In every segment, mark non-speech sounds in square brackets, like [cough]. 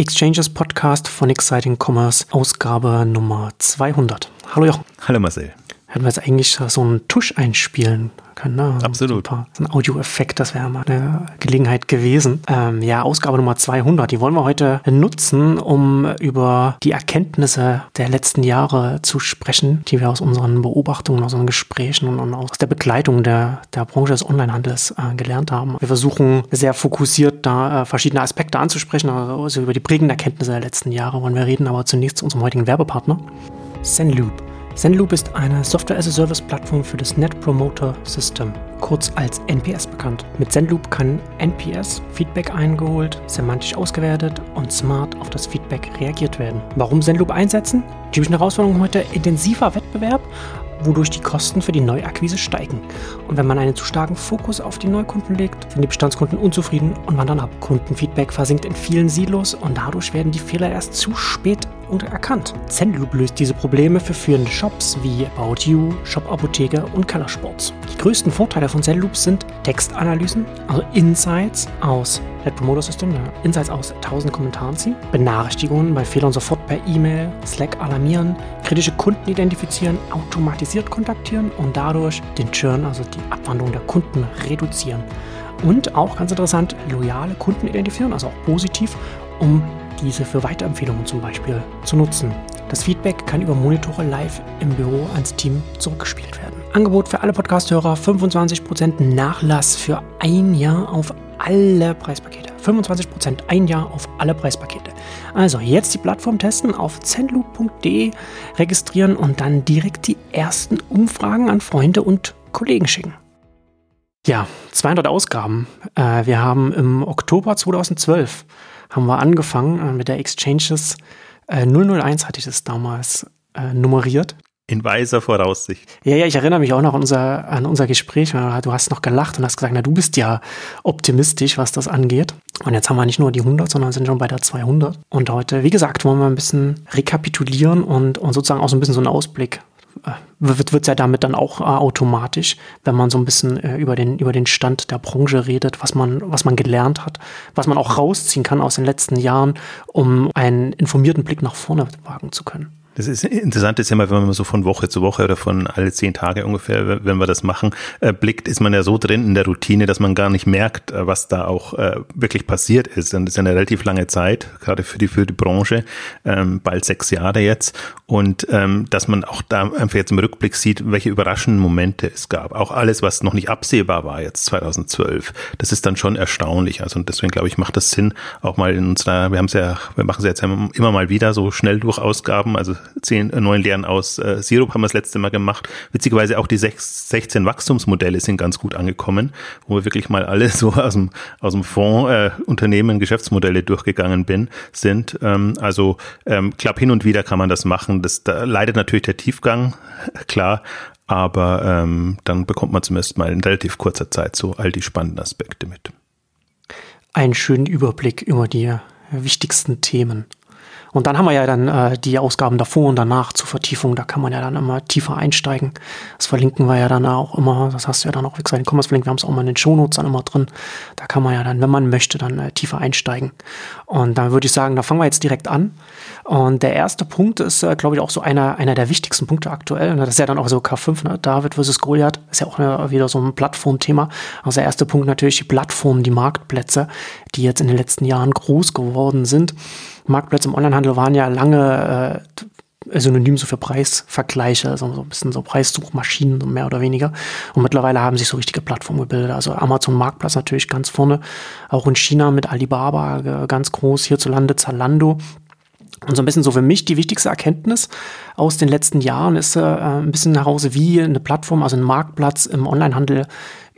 Exchanges Podcast von Exciting Commerce, Ausgabe Nummer 200. Hallo Jochen. Hallo Marcel. Hätten wir jetzt eigentlich so einen Tusch einspielen können. Ne? Absolut. So ein, so ein Audioeffekt, das wäre mal eine Gelegenheit gewesen. Ähm, ja, Ausgabe Nummer 200, die wollen wir heute nutzen, um über die Erkenntnisse der letzten Jahre zu sprechen, die wir aus unseren Beobachtungen, aus unseren Gesprächen und, aus der Begleitung der, der Branche des Onlinehandels äh, gelernt haben. Wir versuchen sehr fokussiert da äh, verschiedene Aspekte anzusprechen, also über die prägenden Erkenntnisse der letzten Jahre wollen wir reden, aber zunächst zu unserem heutigen Werbepartner, Zenloop. Zenloop ist eine Software-as-a-Service-Plattform für das Net Promoter System, kurz als NPS bekannt. Mit Zenloop kann NPS Feedback eingeholt, semantisch ausgewertet und smart auf das Feedback reagiert werden. Warum Zenloop einsetzen? Typische Herausforderung heute intensiver Wettbewerb wodurch die Kosten für die Neuakquise steigen. Und wenn man einen zu starken Fokus auf die Neukunden legt, sind die Bestandskunden unzufrieden und wandern ab. Kundenfeedback versinkt in vielen Silos und dadurch werden die Fehler erst zu spät und erkannt. Zenloop löst diese Probleme für führende Shops wie About You, Shop Apotheke und Color Sports. Die größten Vorteile von Zenloop sind Textanalysen, also Insights aus Net Promoter System, Insights aus 1000 Kommentaren ziehen, Benachrichtigungen bei Fehlern sofort per E-Mail, Slack alarmieren, kritische Kunden identifizieren, automatisiert kontaktieren und dadurch den Churn, also die Abwandlung der Kunden reduzieren. Und auch ganz interessant, loyale Kunden identifizieren, also auch positiv, um diese für Weiterempfehlungen zum Beispiel zu nutzen. Das Feedback kann über Monitore live im Büro ans Team zurückgespielt werden. Angebot für alle Podcasthörer: 25% Nachlass für ein Jahr auf alle Preispakete. 25% ein Jahr auf alle Preispakete. Also jetzt die Plattform testen, auf zenloop.de registrieren und dann direkt die ersten Umfragen an Freunde und Kollegen schicken. Ja, 200 Ausgaben. Äh, wir haben im Oktober 2012 haben wir angefangen äh, mit der Exchanges äh, 001 hatte ich das damals äh, nummeriert. In weiser Voraussicht. Ja, ja, ich erinnere mich auch noch an unser, an unser Gespräch. Du hast noch gelacht und hast gesagt, na, du bist ja optimistisch, was das angeht. Und jetzt haben wir nicht nur die 100, sondern sind schon bei der 200. Und heute, wie gesagt, wollen wir ein bisschen rekapitulieren und, und sozusagen auch so ein bisschen so einen Ausblick wird es ja damit dann auch äh, automatisch, wenn man so ein bisschen äh, über, den, über den Stand der Branche redet, was man, was man gelernt hat, was man auch rausziehen kann aus den letzten Jahren, um einen informierten Blick nach vorne wagen zu können. Das ist interessant, ist ja mal, wenn man so von Woche zu Woche oder von alle zehn Tage ungefähr, wenn wir das machen, äh, blickt, ist man ja so drin in der Routine, dass man gar nicht merkt, äh, was da auch äh, wirklich passiert ist. Und das ist ja eine relativ lange Zeit, gerade für die, für die Branche, ähm, bald sechs Jahre jetzt. Und ähm, dass man auch da einfach jetzt im Rückblick sieht, welche überraschenden Momente es gab. Auch alles, was noch nicht absehbar war jetzt 2012. Das ist dann schon erstaunlich. Also und deswegen glaube ich, macht das Sinn, auch mal in unserer, wir haben es ja, wir machen es jetzt immer mal wieder so schnell durch Ausgaben, also zehn äh, neuen Lehren aus äh, Sirup haben wir das letzte Mal gemacht. Witzigerweise auch die sechs, 16 Wachstumsmodelle sind ganz gut angekommen, wo wir wirklich mal alle [laughs] so aus dem, aus dem Fonds äh, Unternehmen, Geschäftsmodelle durchgegangen bin, sind. Ähm, also ähm, klappt hin und wieder kann man das machen. Das da leidet natürlich der Tiefgang, [laughs] klar, aber ähm, dann bekommt man zumindest mal in relativ kurzer Zeit so all die spannenden Aspekte mit. Einen schönen Überblick über die wichtigsten Themen. Und dann haben wir ja dann äh, die Ausgaben davor und danach zur Vertiefung, da kann man ja dann immer tiefer einsteigen. Das verlinken wir ja dann auch immer, das hast du ja dann auch, wie gesagt, in Commerce verlinkt, wir haben es auch mal in den Shownotes dann immer drin. Da kann man ja dann, wenn man möchte, dann äh, tiefer einsteigen. Und dann würde ich sagen, da fangen wir jetzt direkt an. Und der erste Punkt ist, äh, glaube ich, auch so einer, einer der wichtigsten Punkte aktuell. Das ist ja dann auch so K5, ne? David versus Goliath, ist ja auch eine, wieder so ein Plattformthema. Also der erste Punkt natürlich die Plattformen, die Marktplätze, die jetzt in den letzten Jahren groß geworden sind. Marktplätze im Onlinehandel waren ja lange äh, synonym so für Preisvergleiche, so, so ein bisschen so Preissuchmaschinen, mehr oder weniger. Und mittlerweile haben sich so richtige Plattformen gebildet. Also Amazon Marktplatz natürlich ganz vorne, auch in China mit Alibaba äh, ganz groß, hierzulande Zalando. Und so ein bisschen so für mich die wichtigste Erkenntnis aus den letzten Jahren ist äh, ein bisschen heraus, wie eine Plattform, also ein Marktplatz im Onlinehandel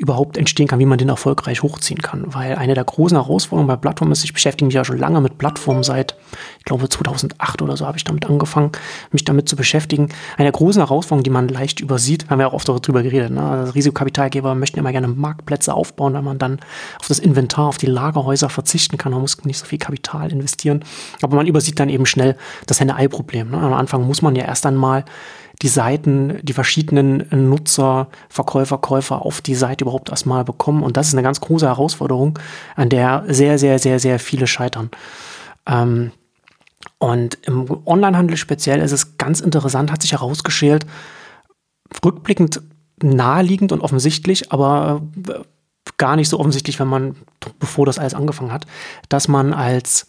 überhaupt entstehen kann, wie man den erfolgreich hochziehen kann. Weil eine der großen Herausforderungen bei Plattformen ist, ich beschäftige mich ja schon lange mit Plattformen seit, ich glaube 2008 oder so habe ich damit angefangen, mich damit zu beschäftigen. Eine der großen Herausforderungen, die man leicht übersieht, haben wir auch oft darüber geredet, ne? also Risikokapitalgeber möchten immer gerne Marktplätze aufbauen, weil man dann auf das Inventar, auf die Lagerhäuser verzichten kann, man muss nicht so viel Kapital investieren. Aber man übersieht dann eben schnell das Henne-Ei-Problem. Ne? Am Anfang muss man ja erst einmal die Seiten, die verschiedenen Nutzer, Verkäufer, Käufer auf die Seite überhaupt erstmal bekommen. Und das ist eine ganz große Herausforderung, an der sehr, sehr, sehr, sehr viele scheitern. Ähm, und im Onlinehandel speziell ist es ganz interessant, hat sich herausgeschält, rückblickend naheliegend und offensichtlich, aber äh, gar nicht so offensichtlich, wenn man, bevor das alles angefangen hat, dass man als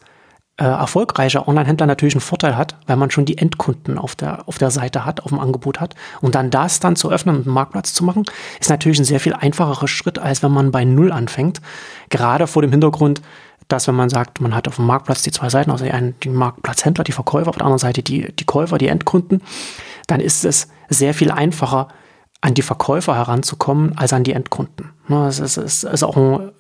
äh, erfolgreicher Online-Händler natürlich einen Vorteil hat, weil man schon die Endkunden auf der, auf der Seite hat, auf dem Angebot hat. Und dann das dann zu öffnen und einen Marktplatz zu machen, ist natürlich ein sehr viel einfacherer Schritt, als wenn man bei Null anfängt. Gerade vor dem Hintergrund, dass wenn man sagt, man hat auf dem Marktplatz die zwei Seiten, also einen, die Marktplatzhändler, die Verkäufer, auf der anderen Seite die, die Käufer, die Endkunden, dann ist es sehr viel einfacher, an die Verkäufer heranzukommen, als an die Endkunden. Ne, es ist, es ist auch ein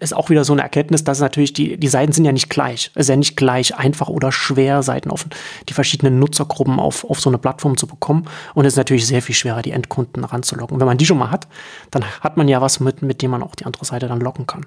ist auch wieder so eine Erkenntnis, dass natürlich die, die Seiten sind ja nicht gleich. Es ist ja nicht gleich einfach oder schwer, Seiten auf die verschiedenen Nutzergruppen auf, auf so eine Plattform zu bekommen. Und es ist natürlich sehr viel schwerer, die Endkunden ranzulocken. Wenn man die schon mal hat, dann hat man ja was mit, mit dem man auch die andere Seite dann locken kann.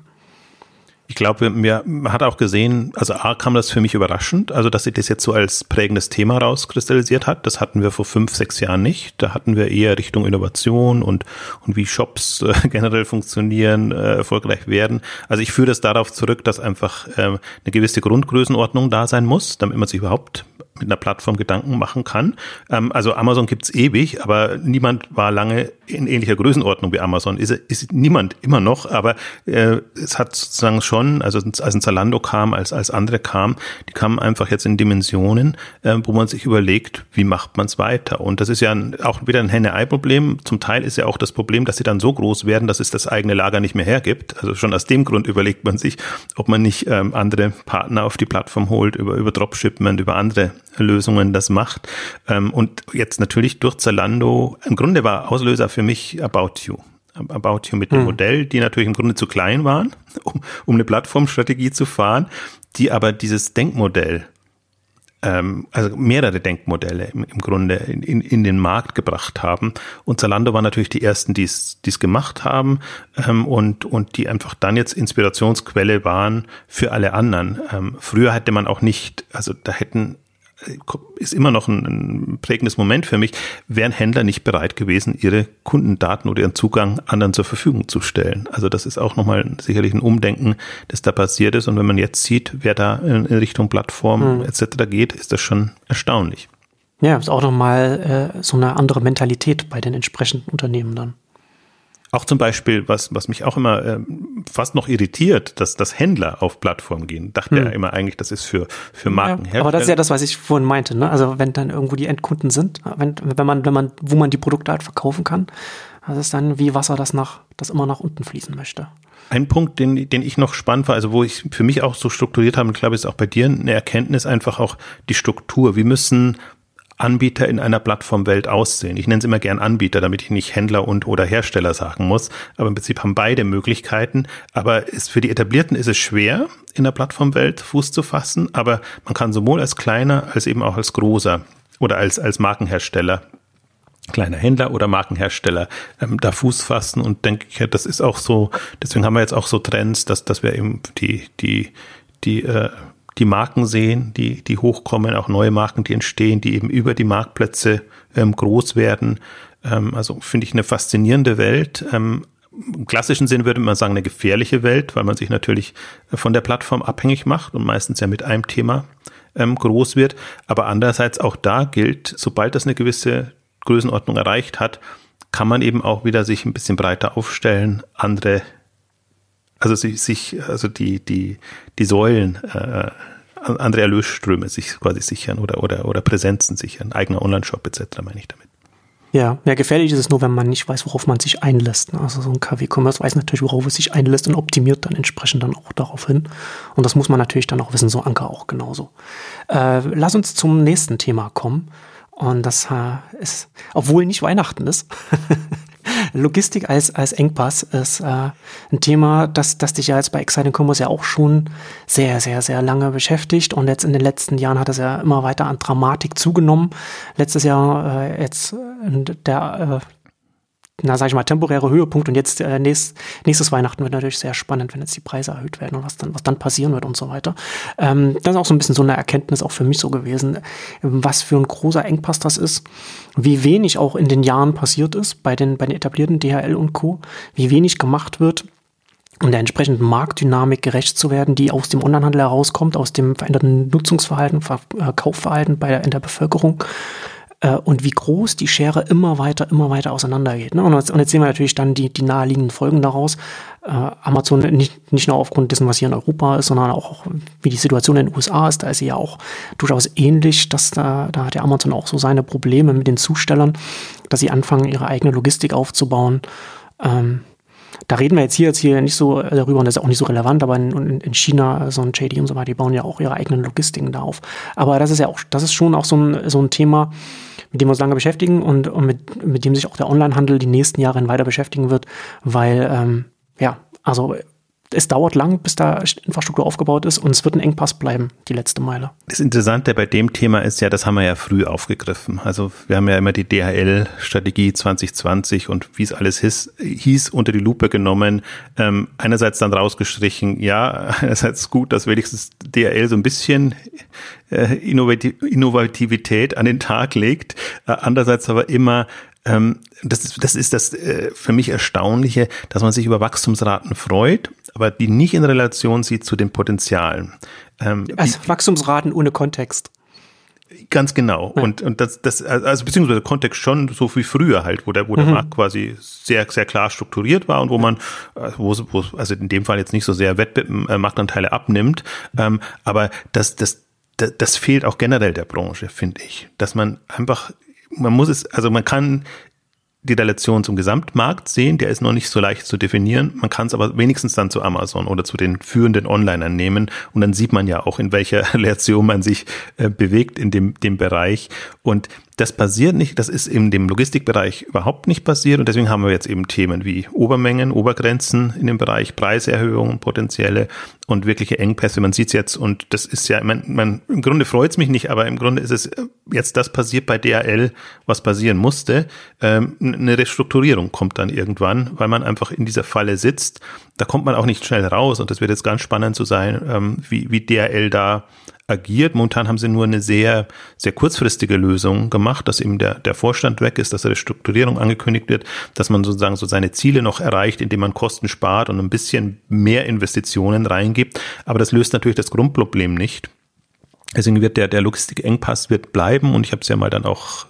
Ich glaube, mir man hat auch gesehen, also A kam das für mich überraschend, also dass sich das jetzt so als prägendes Thema rauskristallisiert hat. Das hatten wir vor fünf, sechs Jahren nicht. Da hatten wir eher Richtung Innovation und, und wie Shops äh, [laughs] generell funktionieren, äh, erfolgreich werden. Also ich führe das darauf zurück, dass einfach äh, eine gewisse Grundgrößenordnung da sein muss, damit man sich überhaupt mit einer Plattform Gedanken machen kann. Ähm, also Amazon gibt's ewig, aber niemand war lange in ähnlicher Größenordnung wie Amazon. Ist, ist niemand immer noch, aber äh, es hat sozusagen schon, also als ein Zalando kam, als, als andere kam, die kamen einfach jetzt in Dimensionen, äh, wo man sich überlegt, wie macht man es weiter? Und das ist ja ein, auch wieder ein Henne-Ei-Problem. Zum Teil ist ja auch das Problem, dass sie dann so groß werden, dass es das eigene Lager nicht mehr hergibt. Also schon aus dem Grund überlegt man sich, ob man nicht ähm, andere Partner auf die Plattform holt, über, über Dropshipment, über andere Lösungen das macht. Ähm, und jetzt natürlich durch Zalando, im Grunde war Auslöser für mich About You. About You mit dem hm. Modell, die natürlich im Grunde zu klein waren, [laughs] um, um eine Plattformstrategie zu fahren, die aber dieses Denkmodell ähm, also mehrere Denkmodelle im, Grunde in, in, in, den Markt gebracht haben. Und Zalando war natürlich die ersten, die es gemacht haben ähm, und, und die einfach dann jetzt Inspirationsquelle waren für alle anderen. Ähm, früher hätte man auch nicht, also da hätten ist immer noch ein, ein, prägendes Moment für mich, wären Händler nicht bereit gewesen, ihre Kundendaten oder ihren Zugang anderen zur Verfügung zu stellen. Also das ist auch nochmal sicherlich ein Umdenken, das da passiert ist. Und wenn man jetzt sieht, wer da in, Richtung Plattform mhm. etc. geht, ist das schon erstaunlich. Ja, ist auch nochmal äh, so eine andere Mentalität bei den entsprechenden Unternehmen dann. Auch zum Beispiel, was, was mich auch immer äh, fast noch irritiert, dass, dass Händler auf Plattformen gehen. Dachte hm. er immer eigentlich, das ist für, für Marken. Ja, aber das ist ja das, was ich vorhin meinte. Ne? Also wenn dann irgendwo die Endkunden sind, wenn, wenn man, wenn man, wo man die Produkte halt verkaufen kann, das ist dann wie Wasser, das nach, das immer nach unten fließen möchte. Ein Punkt, den, den ich noch spannend war, also wo ich für mich auch so strukturiert habe, und ich glaube, ist auch bei dir eine Erkenntnis, einfach auch die Struktur. Wie müssen Anbieter in einer Plattformwelt aussehen. Ich nenne es immer gern Anbieter, damit ich nicht Händler und oder Hersteller sagen muss. Aber im Prinzip haben beide Möglichkeiten. Aber ist, für die Etablierten ist es schwer, in der Plattformwelt Fuß zu fassen. Aber man kann sowohl als kleiner als eben auch als großer oder als, als Markenhersteller kleiner Händler oder Markenhersteller ähm, da Fuß fassen und denke ich, das ist auch so, deswegen haben wir jetzt auch so Trends, dass, dass wir eben die, die, die äh, die Marken sehen, die, die hochkommen, auch neue Marken, die entstehen, die eben über die Marktplätze ähm, groß werden. Ähm, also finde ich eine faszinierende Welt. Ähm, Im klassischen Sinn würde man sagen, eine gefährliche Welt, weil man sich natürlich von der Plattform abhängig macht und meistens ja mit einem Thema ähm, groß wird. Aber andererseits auch da gilt, sobald das eine gewisse Größenordnung erreicht hat, kann man eben auch wieder sich ein bisschen breiter aufstellen, andere also sich, sich also die, die, die Säulen, äh, andere Erlösströme sich quasi sichern oder, oder, oder Präsenzen sichern, eigener Online-Shop etc. meine ich damit. Ja, ja, gefährlich ist es nur, wenn man nicht weiß, worauf man sich einlässt. Ne? Also so ein KW-Commerce weiß natürlich, worauf es sich einlässt und optimiert dann entsprechend dann auch darauf hin. Und das muss man natürlich dann auch wissen, so Anker auch genauso. Äh, lass uns zum nächsten Thema kommen. Und das äh, ist, obwohl nicht Weihnachten ist, [laughs] Logistik als, als Engpass ist äh, ein Thema, das, das dich ja jetzt bei Exciting Commerce ja auch schon sehr, sehr, sehr lange beschäftigt. Und jetzt in den letzten Jahren hat es ja immer weiter an Dramatik zugenommen. Letztes Jahr äh, jetzt der äh, na, sag ich mal, temporäre Höhepunkt und jetzt äh, nächst, nächstes Weihnachten wird natürlich sehr spannend, wenn jetzt die Preise erhöht werden und was dann, was dann passieren wird und so weiter. Ähm, das ist auch so ein bisschen so eine Erkenntnis auch für mich so gewesen, was für ein großer Engpass das ist, wie wenig auch in den Jahren passiert ist bei den, bei den etablierten DHL und Co., wie wenig gemacht wird um der entsprechenden Marktdynamik gerecht zu werden, die aus dem Onlinehandel herauskommt, aus dem veränderten Nutzungsverhalten, äh, Kaufverhalten bei der, in der Bevölkerung äh, und wie groß die Schere immer weiter, immer weiter auseinandergeht. Ne? Und, jetzt, und, jetzt, sehen wir natürlich dann die, die naheliegenden Folgen daraus. Äh, Amazon nicht, nicht nur aufgrund dessen, was hier in Europa ist, sondern auch, wie die Situation in den USA ist. Da ist sie ja auch durchaus ähnlich. Dass da, da hat ja Amazon auch so seine Probleme mit den Zustellern, dass sie anfangen, ihre eigene Logistik aufzubauen. Ähm, da reden wir jetzt hier, jetzt hier nicht so darüber und das ist auch nicht so relevant, aber in, in China, so ein JD und so weiter, die bauen ja auch ihre eigenen Logistiken da auf. Aber das ist ja auch, das ist schon auch so ein, so ein Thema, mit dem wir uns lange beschäftigen und, und mit, mit dem sich auch der Onlinehandel die nächsten Jahre weiter beschäftigen wird, weil, ähm, ja, also es dauert lang, bis da Infrastruktur aufgebaut ist und es wird ein Engpass bleiben, die letzte Meile. Das Interessante bei dem Thema ist ja, das haben wir ja früh aufgegriffen. Also wir haben ja immer die DHL-Strategie 2020 und wie es alles hieß, hieß unter die Lupe genommen. Ähm, einerseits dann rausgestrichen, ja, [laughs] einerseits gut, dass wenigstens DHL so ein bisschen äh, Innovativität an den Tag legt. Äh, andererseits aber immer ähm, das, ist, das ist das äh, für mich Erstaunliche, dass man sich über Wachstumsraten freut, aber die nicht in Relation sieht zu den Potenzialen. Ähm, also Wachstumsraten ohne Kontext. Ganz genau. Ja. Und, und das, das, also beziehungsweise Kontext schon so wie früher halt, wo der, wo der mhm. Markt quasi sehr, sehr klar strukturiert war und wo man, äh, wo, wo also in dem Fall jetzt nicht so sehr Wettbewerb, äh, Marktanteile abnimmt. Ähm, aber das, das, das, das fehlt auch generell der Branche, finde ich. Dass man einfach man muss es, also man kann die Relation zum Gesamtmarkt sehen, der ist noch nicht so leicht zu definieren. Man kann es aber wenigstens dann zu Amazon oder zu den führenden Onlinern nehmen und dann sieht man ja auch, in welcher [laughs] Relation man sich äh, bewegt in dem, dem Bereich. Und das passiert nicht, das ist in dem Logistikbereich überhaupt nicht passiert und deswegen haben wir jetzt eben Themen wie Obermengen, Obergrenzen in dem Bereich, Preiserhöhungen, potenzielle und wirkliche Engpässe. Man sieht es jetzt und das ist ja, man, man im Grunde freut es mich nicht, aber im Grunde ist es äh, jetzt das passiert bei DHL, was passieren musste. Ähm, eine Restrukturierung kommt dann irgendwann, weil man einfach in dieser Falle sitzt. Da kommt man auch nicht schnell raus und das wird jetzt ganz spannend zu sein, ähm, wie, wie DHL da agiert. Momentan haben sie nur eine sehr, sehr kurzfristige Lösung gemacht, dass eben der, der Vorstand weg ist, dass eine Strukturierung angekündigt wird, dass man sozusagen so seine Ziele noch erreicht, indem man Kosten spart und ein bisschen mehr Investitionen reingibt. Aber das löst natürlich das Grundproblem nicht. Deswegen wird der, der Logistikengpass wird bleiben und ich habe es ja mal dann auch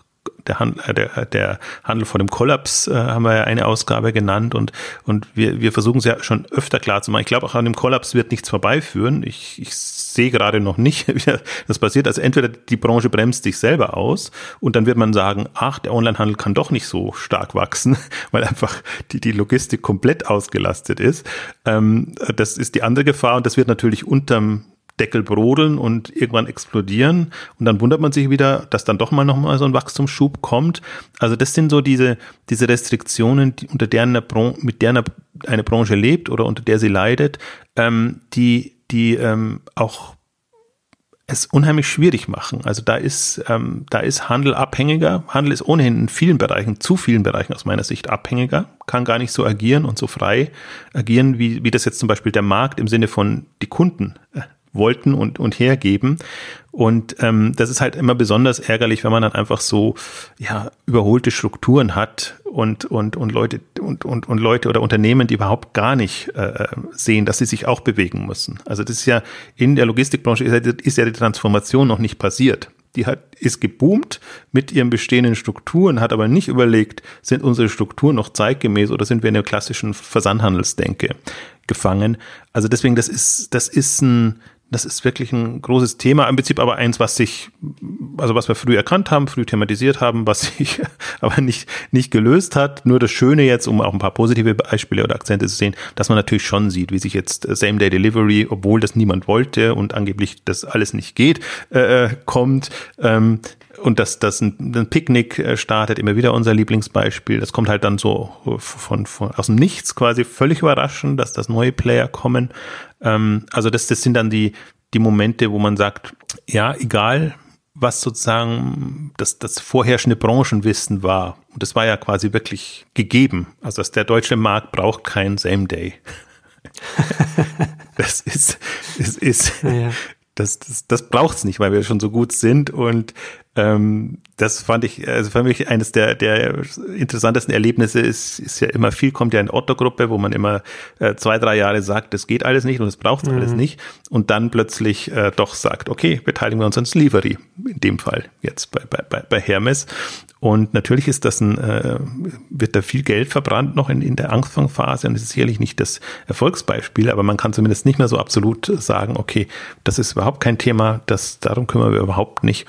der, Handel, äh, der, der Handel vor dem Kollaps äh, haben wir ja eine Ausgabe genannt und, und wir, wir versuchen es ja schon öfter klar zu machen. Ich glaube, auch an dem Kollaps wird nichts vorbeiführen. Ich, ich sehe gerade noch nicht, [laughs] wie das passiert. Also entweder die Branche bremst sich selber aus und dann wird man sagen, ach, der Onlinehandel kann doch nicht so stark wachsen, [laughs] weil einfach die, die Logistik komplett ausgelastet ist. Ähm, das ist die andere Gefahr und das wird natürlich unterm Deckel brodeln und irgendwann explodieren. Und dann wundert man sich wieder, dass dann doch mal nochmal so ein Wachstumsschub kommt. Also das sind so diese, diese Restriktionen, die, unter der eine mit der eine, eine, Branche lebt oder unter der sie leidet, ähm, die, die ähm, auch es unheimlich schwierig machen. Also da ist, ähm, da ist Handel abhängiger. Handel ist ohnehin in vielen Bereichen, zu vielen Bereichen aus meiner Sicht abhängiger, kann gar nicht so agieren und so frei agieren, wie, wie das jetzt zum Beispiel der Markt im Sinne von die Kunden äh, wollten und, und hergeben. Und ähm, das ist halt immer besonders ärgerlich, wenn man dann einfach so ja überholte Strukturen hat und und und Leute und und und Leute oder Unternehmen, die überhaupt gar nicht äh, sehen, dass sie sich auch bewegen müssen. Also das ist ja in der Logistikbranche ist ja, ist ja die Transformation noch nicht passiert. Die hat ist geboomt mit ihren bestehenden Strukturen, hat aber nicht überlegt, sind unsere Strukturen noch zeitgemäß oder sind wir in der klassischen Versandhandelsdenke gefangen. Also deswegen, das ist, das ist ein, das ist wirklich ein großes Thema, im Prinzip aber eins, was sich, also was wir früh erkannt haben, früh thematisiert haben, was sich [laughs] aber nicht, nicht gelöst hat. Nur das Schöne jetzt, um auch ein paar positive Beispiele oder Akzente zu sehen, dass man natürlich schon sieht, wie sich jetzt Same-Day-Delivery, obwohl das niemand wollte und angeblich das alles nicht geht, äh, kommt. Ähm, und dass das ein, ein Picknick äh, startet, immer wieder unser Lieblingsbeispiel. Das kommt halt dann so von, von aus dem Nichts quasi völlig überraschend, dass das neue Player kommen. Ähm, also das, das sind dann die, die Momente, wo man sagt, ja, egal, was sozusagen das, das vorherrschende Branchenwissen war. Und das war ja quasi wirklich gegeben. Also dass der deutsche Markt braucht kein Same Day. [laughs] das ist, ist, ist, ja. das, das, das braucht's nicht, weil wir schon so gut sind und Ähm, das fand ich, also für mich eines der, der interessantesten Erlebnisse ist, ist ja immer viel, kommt ja in Otto-Gruppe, wo man immer äh, zwei, drei Jahre sagt, das geht alles nicht und es braucht mhm. alles nicht und dann plötzlich äh, doch sagt, okay, beteiligen wir uns an Slivery, in dem Fall jetzt bei, bei, bei Hermes. Und natürlich ist das ein, äh, wird da viel Geld verbrannt noch in, in der Anfangsphase und es ist sicherlich nicht das Erfolgsbeispiel, aber man kann zumindest nicht mehr so absolut sagen, okay, das ist überhaupt kein Thema, das, darum kümmern wir überhaupt nicht.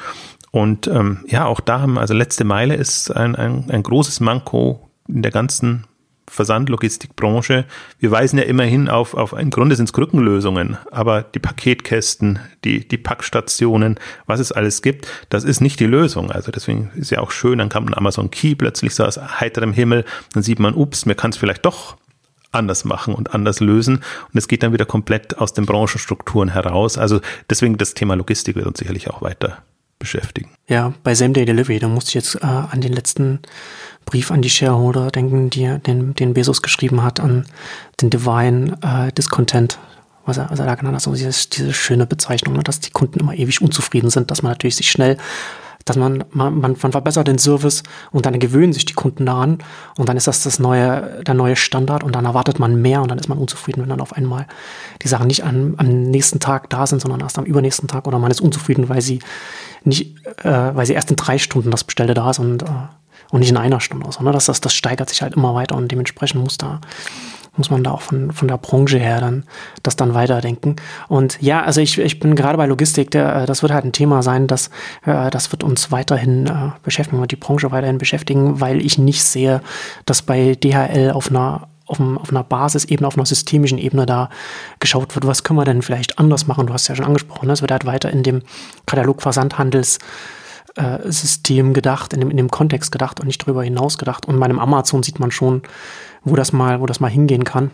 Und ähm, ja, auch da haben, also letzte Meile ist ein, ein, ein großes Manko in der ganzen Versandlogistikbranche. Wir weisen ja immerhin auf, auf im Grunde sind es Krückenlösungen, aber die Paketkästen, die, die Packstationen, was es alles gibt, das ist nicht die Lösung. Also deswegen ist ja auch schön, dann kam ein Amazon Key plötzlich so aus heiterem Himmel, dann sieht man, ups, mir kann es vielleicht doch anders machen und anders lösen. Und es geht dann wieder komplett aus den Branchenstrukturen heraus. Also deswegen das Thema Logistik wird uns sicherlich auch weiter beschäftigen. Ja, bei Same Day Delivery, da musste ich jetzt äh, an den letzten Brief an die Shareholder denken, die, den, den Bezos geschrieben hat, an den Divine äh, Discontent, was er, was er da genannt hat, so dieses, diese schöne Bezeichnung, ne, dass die Kunden immer ewig unzufrieden sind, dass man natürlich sich schnell dass man, man, man, verbessert den Service und dann gewöhnen sich die Kunden daran und dann ist das das neue, der neue Standard und dann erwartet man mehr und dann ist man unzufrieden, wenn dann auf einmal die Sachen nicht an, am nächsten Tag da sind, sondern erst am übernächsten Tag oder man ist unzufrieden, weil sie nicht, äh, weil sie erst in drei Stunden das Bestellte da ist und, äh, und nicht in einer Stunde. Sondern das, das, das steigert sich halt immer weiter und dementsprechend muss da muss man da auch von, von der Branche her dann das dann weiterdenken. Und ja, also ich, ich bin gerade bei Logistik, der, äh, das wird halt ein Thema sein, das, äh, das wird uns weiterhin äh, beschäftigen, wird die Branche weiterhin beschäftigen, weil ich nicht sehe, dass bei DHL auf einer auf, einer Basisebene, auf einer systemischen Ebene da geschaut wird, was können wir denn vielleicht anders machen? Du hast ja schon angesprochen, ne? es wird halt weiter in dem Katalogversandhandels System gedacht, in dem, in dem Kontext gedacht und nicht darüber hinaus gedacht. Und bei einem Amazon sieht man schon, wo das mal, wo das mal hingehen kann.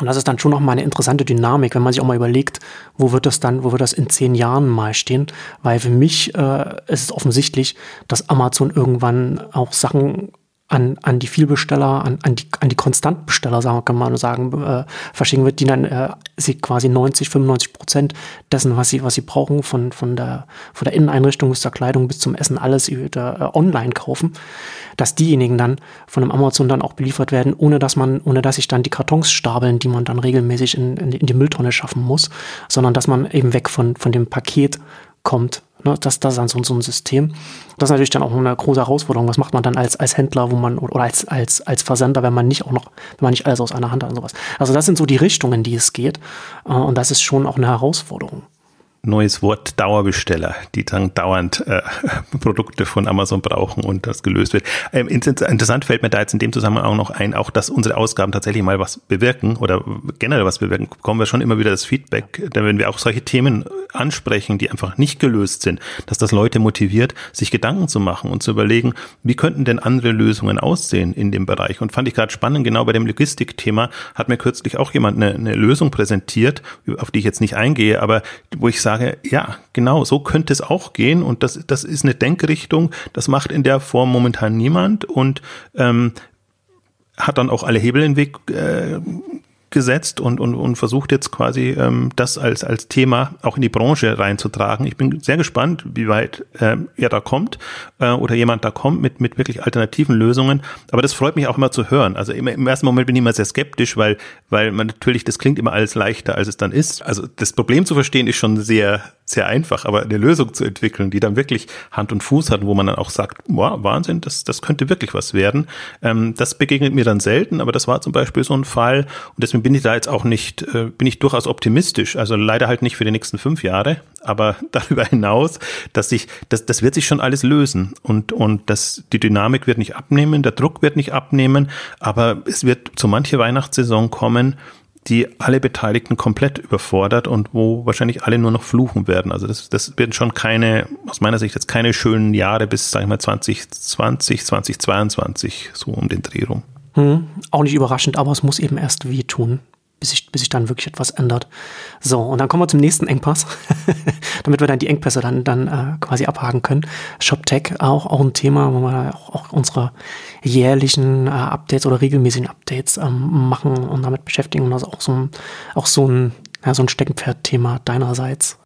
Und das ist dann schon noch mal eine interessante Dynamik, wenn man sich auch mal überlegt, wo wird das dann, wo wird das in zehn Jahren mal stehen? Weil für mich äh, ist es offensichtlich, dass Amazon irgendwann auch Sachen an, an die Vielbesteller, an, an, die, an die Konstantbesteller, sagen, kann man sagen, äh, verschicken wird, die dann äh, sie quasi 90, 95 Prozent dessen, was sie, was sie brauchen, von, von, der, von der Inneneinrichtung bis zur Kleidung bis zum Essen, alles über, äh, online kaufen, dass diejenigen dann von einem Amazon dann auch beliefert werden, ohne dass man, ohne dass sich dann die Kartons stapeln, die man dann regelmäßig in, in, in die Mülltonne schaffen muss, sondern dass man eben weg von, von dem Paket kommt, Ne, das, das ist dann so, so ein System. Das ist natürlich dann auch eine große Herausforderung. Was macht man dann als, als Händler, wo man, oder als, als, als Versender, wenn man nicht auch noch, wenn man nicht alles aus einer Hand hat und sowas. Also das sind so die Richtungen, die es geht. Äh, und das ist schon auch eine Herausforderung neues Wort Dauerbesteller, die dann dauernd äh, [laughs] Produkte von Amazon brauchen und das gelöst wird. Ähm, interessant fällt mir da jetzt in dem Zusammenhang auch noch ein, auch dass unsere Ausgaben tatsächlich mal was bewirken oder generell was bewirken, bekommen wir schon immer wieder das Feedback, denn wenn wir auch solche Themen ansprechen, die einfach nicht gelöst sind, dass das Leute motiviert, sich Gedanken zu machen und zu überlegen, wie könnten denn andere Lösungen aussehen in dem Bereich. Und fand ich gerade spannend, genau bei dem Logistikthema hat mir kürzlich auch jemand eine, eine Lösung präsentiert, auf die ich jetzt nicht eingehe, aber wo ich sage, ja, genau, so könnte es auch gehen und das, das ist eine Denkrichtung, das macht in der Form momentan niemand und ähm, hat dann auch alle Hebel in den Weg äh, gesetzt und, und, und versucht jetzt quasi ähm, das als, als Thema auch in die Branche reinzutragen. Ich bin sehr gespannt, wie weit äh, er da kommt äh, oder jemand da kommt mit, mit wirklich alternativen Lösungen. Aber das freut mich auch immer zu hören. Also immer, im ersten Moment bin ich immer sehr skeptisch, weil, weil man natürlich, das klingt immer alles leichter, als es dann ist. Also das Problem zu verstehen ist schon sehr, sehr einfach, aber eine Lösung zu entwickeln, die dann wirklich Hand und Fuß hat, wo man dann auch sagt, wow, Wahnsinn, das, das könnte wirklich was werden. Ähm, das begegnet mir dann selten, aber das war zum Beispiel so ein Fall und deswegen bin ich da jetzt auch nicht, äh, bin ich durchaus optimistisch. Also leider halt nicht für die nächsten fünf Jahre, aber [laughs] darüber hinaus, dass sich, das, das wird sich schon alles lösen und, und das, die Dynamik wird nicht abnehmen, der Druck wird nicht abnehmen, aber es wird zu manche Weihnachtssaison kommen, die alle Beteiligten komplett überfordert und wo wahrscheinlich alle nur noch fluchen werden. Also das, das werden schon keine, aus meiner Sicht jetzt keine schönen Jahre bis, sag ich mal, 2020, 2022, so um den Dreh rum. Hm, auch nicht überraschend, aber es muss eben erst wehtun, bis sich, bis sich dann wirklich etwas ändert. So, und dann kommen wir zum nächsten Engpass, [laughs] damit wir dann die Engpässe dann, dann äh, quasi abhaken können. ShopTech auch, auch ein Thema, wo wir auch, auch unsere jährlichen äh, Updates oder regelmäßigen Updates ähm, machen und damit beschäftigen. Und das ist auch so ein, auch so ein, ja, so ein Steckenpferd-Thema deinerseits.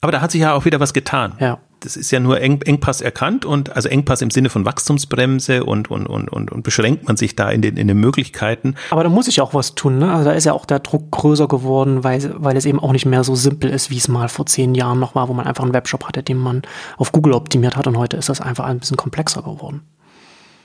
Aber da hat sich ja auch wieder was getan. Ja das ist ja nur Eng, Engpass erkannt und also Engpass im Sinne von Wachstumsbremse und, und, und, und, und beschränkt man sich da in den, in den Möglichkeiten. Aber da muss ich auch was tun, ne? Also da ist ja auch der Druck größer geworden, weil, weil es eben auch nicht mehr so simpel ist, wie es mal vor zehn Jahren noch war, wo man einfach einen Webshop hatte, den man auf Google optimiert hat und heute ist das einfach ein bisschen komplexer geworden.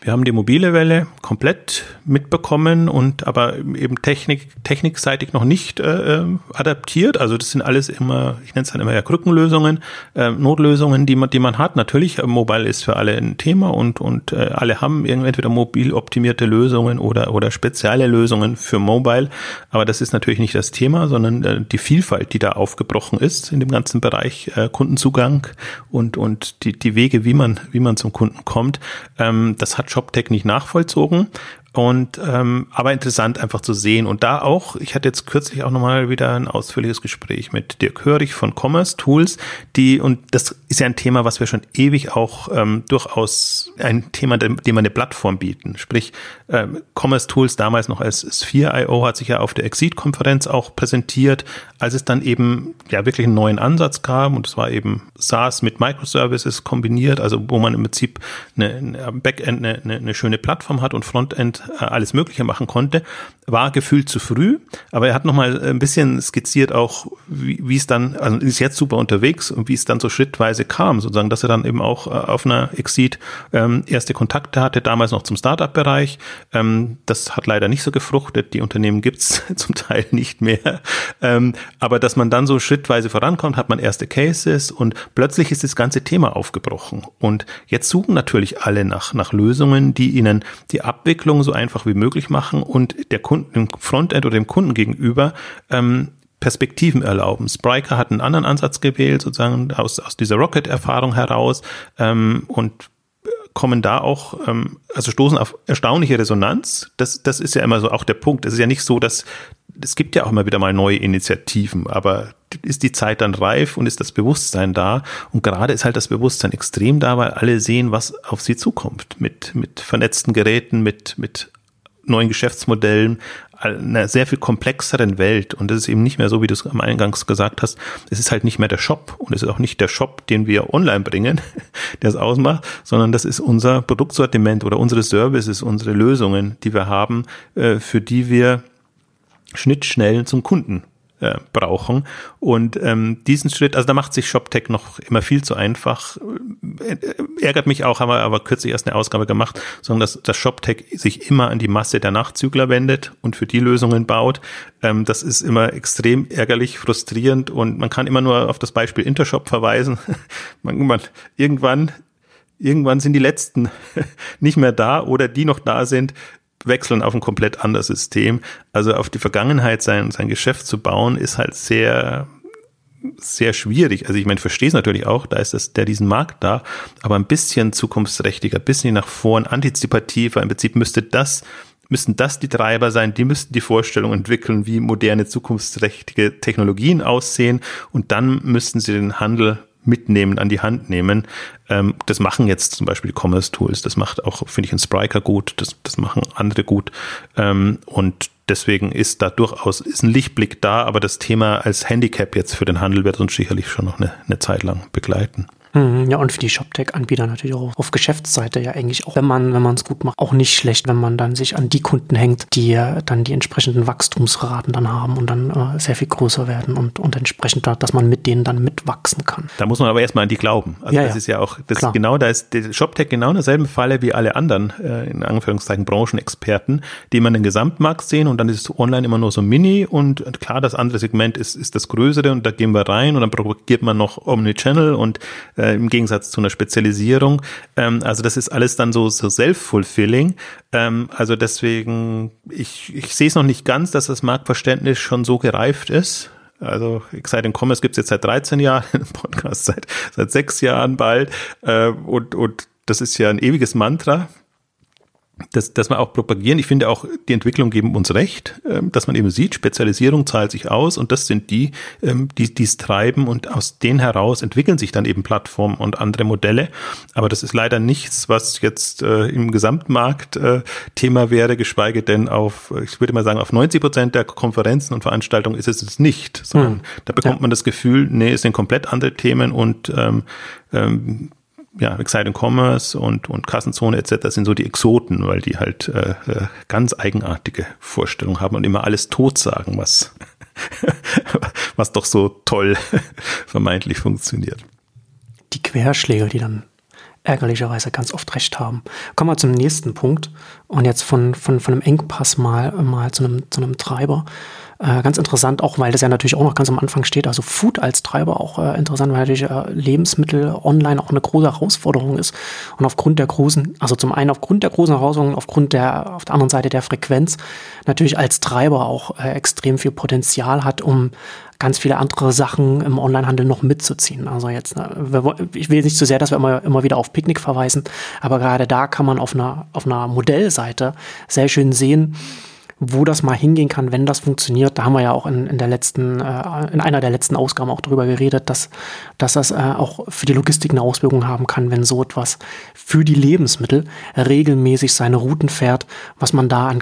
Wir haben die mobile Welle komplett mitbekommen und aber eben Technik, technikseitig noch nicht äh, äh, adaptiert. Also das sind alles immer, ich nenne es dann immer ja Krückenlösungen, äh, Notlösungen, die man, die man hat. Natürlich, äh, Mobile ist für alle ein Thema und, und äh, alle haben entweder mobil optimierte Lösungen oder, oder spezielle Lösungen für Mobile. Aber das ist natürlich nicht das Thema, sondern äh, die Vielfalt, die da aufgebrochen ist in dem ganzen Bereich äh, Kundenzugang und, und die, die Wege, wie man, wie man zum Kunden kommt. Ähm, das hat ShopTech nicht nachvollzogen. Und ähm, aber interessant einfach zu sehen. Und da auch, ich hatte jetzt kürzlich auch nochmal wieder ein ausführliches Gespräch mit Dirk Hörig von Commerce Tools, die, und das ist ja ein Thema, was wir schon ewig auch ähm, durchaus ein Thema, dem wir eine Plattform bieten. Sprich, ähm, Commerce Tools damals noch als Sphere.io hat sich ja auf der Exit-Konferenz auch präsentiert, als es dann eben ja wirklich einen neuen Ansatz gab und es war eben SaaS mit Microservices kombiniert, also wo man im Prinzip eine, eine Backend eine, eine, schöne Plattform hat und Frontend äh, alles Mögliche machen konnte, war gefühlt zu früh. Aber er hat nochmal ein bisschen skizziert auch, wie, wie es dann, also ist jetzt super unterwegs und wie es dann so schrittweise kam, sozusagen, dass er dann eben auch äh, auf einer Exit ähm, erste Kontakte hatte, damals noch zum Startup-Bereich. Ähm, das hat leider nicht so gefruchtet. Die Unternehmen gibt's [laughs] zum Teil nicht mehr. Ähm, aber dass man dann so schrittweise vorankommt, hat man erste Cases und plötzlich ist das ganze Thema aufgebrochen. Und jetzt suchen natürlich alle nach, nach Lösungen, die ihnen die Abwicklung so einfach wie möglich machen und der Kunden, dem Frontend oder dem Kunden gegenüber ähm, Perspektiven erlauben. Spriker hat einen anderen Ansatz gewählt, sozusagen aus, aus dieser Rocket-Erfahrung heraus ähm, und kommen da auch, ähm, also stoßen auf erstaunliche Resonanz. Das, das ist ja immer so auch der Punkt. Es ist ja nicht so, dass es gibt ja auch immer wieder mal neue Initiativen, aber ist die Zeit dann reif und ist das Bewusstsein da? Und gerade ist halt das Bewusstsein extrem da, weil alle sehen, was auf sie zukommt. Mit, mit vernetzten Geräten, mit, mit neuen Geschäftsmodellen, einer sehr viel komplexeren Welt. Und das ist eben nicht mehr so, wie du es am Eingangs gesagt hast. Es ist halt nicht mehr der Shop und es ist auch nicht der Shop, den wir online bringen, [laughs] der es ausmacht, sondern das ist unser Produktsortiment oder unsere Services, unsere Lösungen, die wir haben, äh, für die wir Schnittschnellen zum Kunden äh, brauchen. Und ähm, diesen Schritt, also da macht sich ShopTech noch immer viel zu einfach. Äh, ärgert mich auch, haben wir aber kürzlich erst eine Ausgabe gemacht, sondern dass, dass ShopTech sich immer an die Masse der Nachzügler wendet und für die Lösungen baut. Ähm, das ist immer extrem ärgerlich, frustrierend und man kann immer nur auf das Beispiel Intershop verweisen. [laughs] man, man, irgendwann irgendwann sind die letzten [laughs] nicht mehr da oder die noch da sind, wechseln auf ein komplett anderes System. Also auf die Vergangenheit sein, sein Geschäft zu bauen, ist halt sehr, sehr schwierig. Also ich meine, ich verstehe es natürlich auch, da ist das, der diesen Markt da, aber ein bisschen zukunftsträchtiger, ein bisschen nach vorn, antizipativer. Im Prinzip müsste das, müssten das die Treiber sein, die müssten die Vorstellung entwickeln, wie moderne zukunftsträchtige Technologien aussehen und dann müssten sie den Handel mitnehmen, an die Hand nehmen. Ähm, das machen jetzt zum Beispiel die Commerce Tools, das macht auch, finde ich, ein Spriker gut, das, das machen andere gut. Ähm, und deswegen ist da durchaus ist ein Lichtblick da, aber das Thema als Handicap jetzt für den Handel wird uns sicherlich schon noch eine, eine Zeit lang begleiten. Mhm, ja, und für die ShopTech-Anbieter natürlich auch auf Geschäftsseite ja eigentlich auch, wenn man, wenn man es gut macht, auch nicht schlecht, wenn man dann sich an die Kunden hängt, die dann die entsprechenden Wachstumsraten dann haben und dann äh, sehr viel größer werden und, und entsprechend, da, dass man mit denen dann mitwachsen kann. Da muss man aber erstmal an die glauben. Also ja, das ja. ist ja auch, das Klar. genau, da ist der ShopTech genau in derselben Falle wie alle anderen, äh, in Anführungszeichen, Branchenexperten, die man den Gesamtmarkt sehen und dann ist es online immer nur so mini und klar, das andere Segment ist, ist das größere und da gehen wir rein und dann propagiert man noch Omnichannel und äh, äh, im Gegensatz zu einer Spezialisierung. Ähm, also das ist alles dann so, so self-fulfilling. Ähm, also deswegen, ich, ich sehe es noch nicht ganz, dass das Marktverständnis schon so gereift ist. Also Exciting Commerce gibt es jetzt seit 13 Jahren, [laughs] Podcast seit, seit sechs Jahren bald. Äh, und, und das ist ja ein ewiges Mantra. Das, das wir auch propagieren. Ich finde auch, die Entwicklung geben uns recht, ähm, dass man eben sieht, Spezialisierung zahlt sich aus und das sind die, ähm, die es treiben und aus denen heraus entwickeln sich dann eben Plattformen und andere Modelle. Aber das ist leider nichts, was jetzt äh, im Gesamtmarkt äh, Thema wäre, geschweige denn auf, ich würde mal sagen, auf 90 Prozent der Konferenzen und Veranstaltungen ist es nicht, sondern hm. da bekommt ja. man das Gefühl, nee, es sind komplett andere Themen und ähm, ähm, ja, Exciting Commerce und, und Kassenzone etc. sind so die Exoten, weil die halt äh, äh, ganz eigenartige Vorstellungen haben und immer alles tot sagen, was, [laughs] was doch so toll [laughs] vermeintlich funktioniert. Die Querschläger, die dann ärgerlicherweise ganz oft recht haben. Kommen wir zum nächsten Punkt und jetzt von, von, von einem Engpass mal, mal zu, einem, zu einem Treiber. Äh, ganz interessant, auch weil das ja natürlich auch noch ganz am Anfang steht. Also Food als Treiber auch äh, interessant, weil natürlich äh, Lebensmittel online auch eine große Herausforderung ist. Und aufgrund der großen, also zum einen aufgrund der großen Herausforderungen, aufgrund der, auf der anderen Seite der Frequenz, natürlich als Treiber auch äh, extrem viel Potenzial hat, um ganz viele andere Sachen im Onlinehandel noch mitzuziehen. Also jetzt, ne, ich will nicht zu so sehr, dass wir immer, immer wieder auf Picknick verweisen, aber gerade da kann man auf einer, auf einer Modellseite sehr schön sehen, wo das mal hingehen kann, wenn das funktioniert. Da haben wir ja auch in, in der letzten, äh, in einer der letzten Ausgaben auch darüber geredet, dass, dass das äh, auch für die Logistik eine Auswirkung haben kann, wenn so etwas für die Lebensmittel regelmäßig seine Routen fährt, was man da an,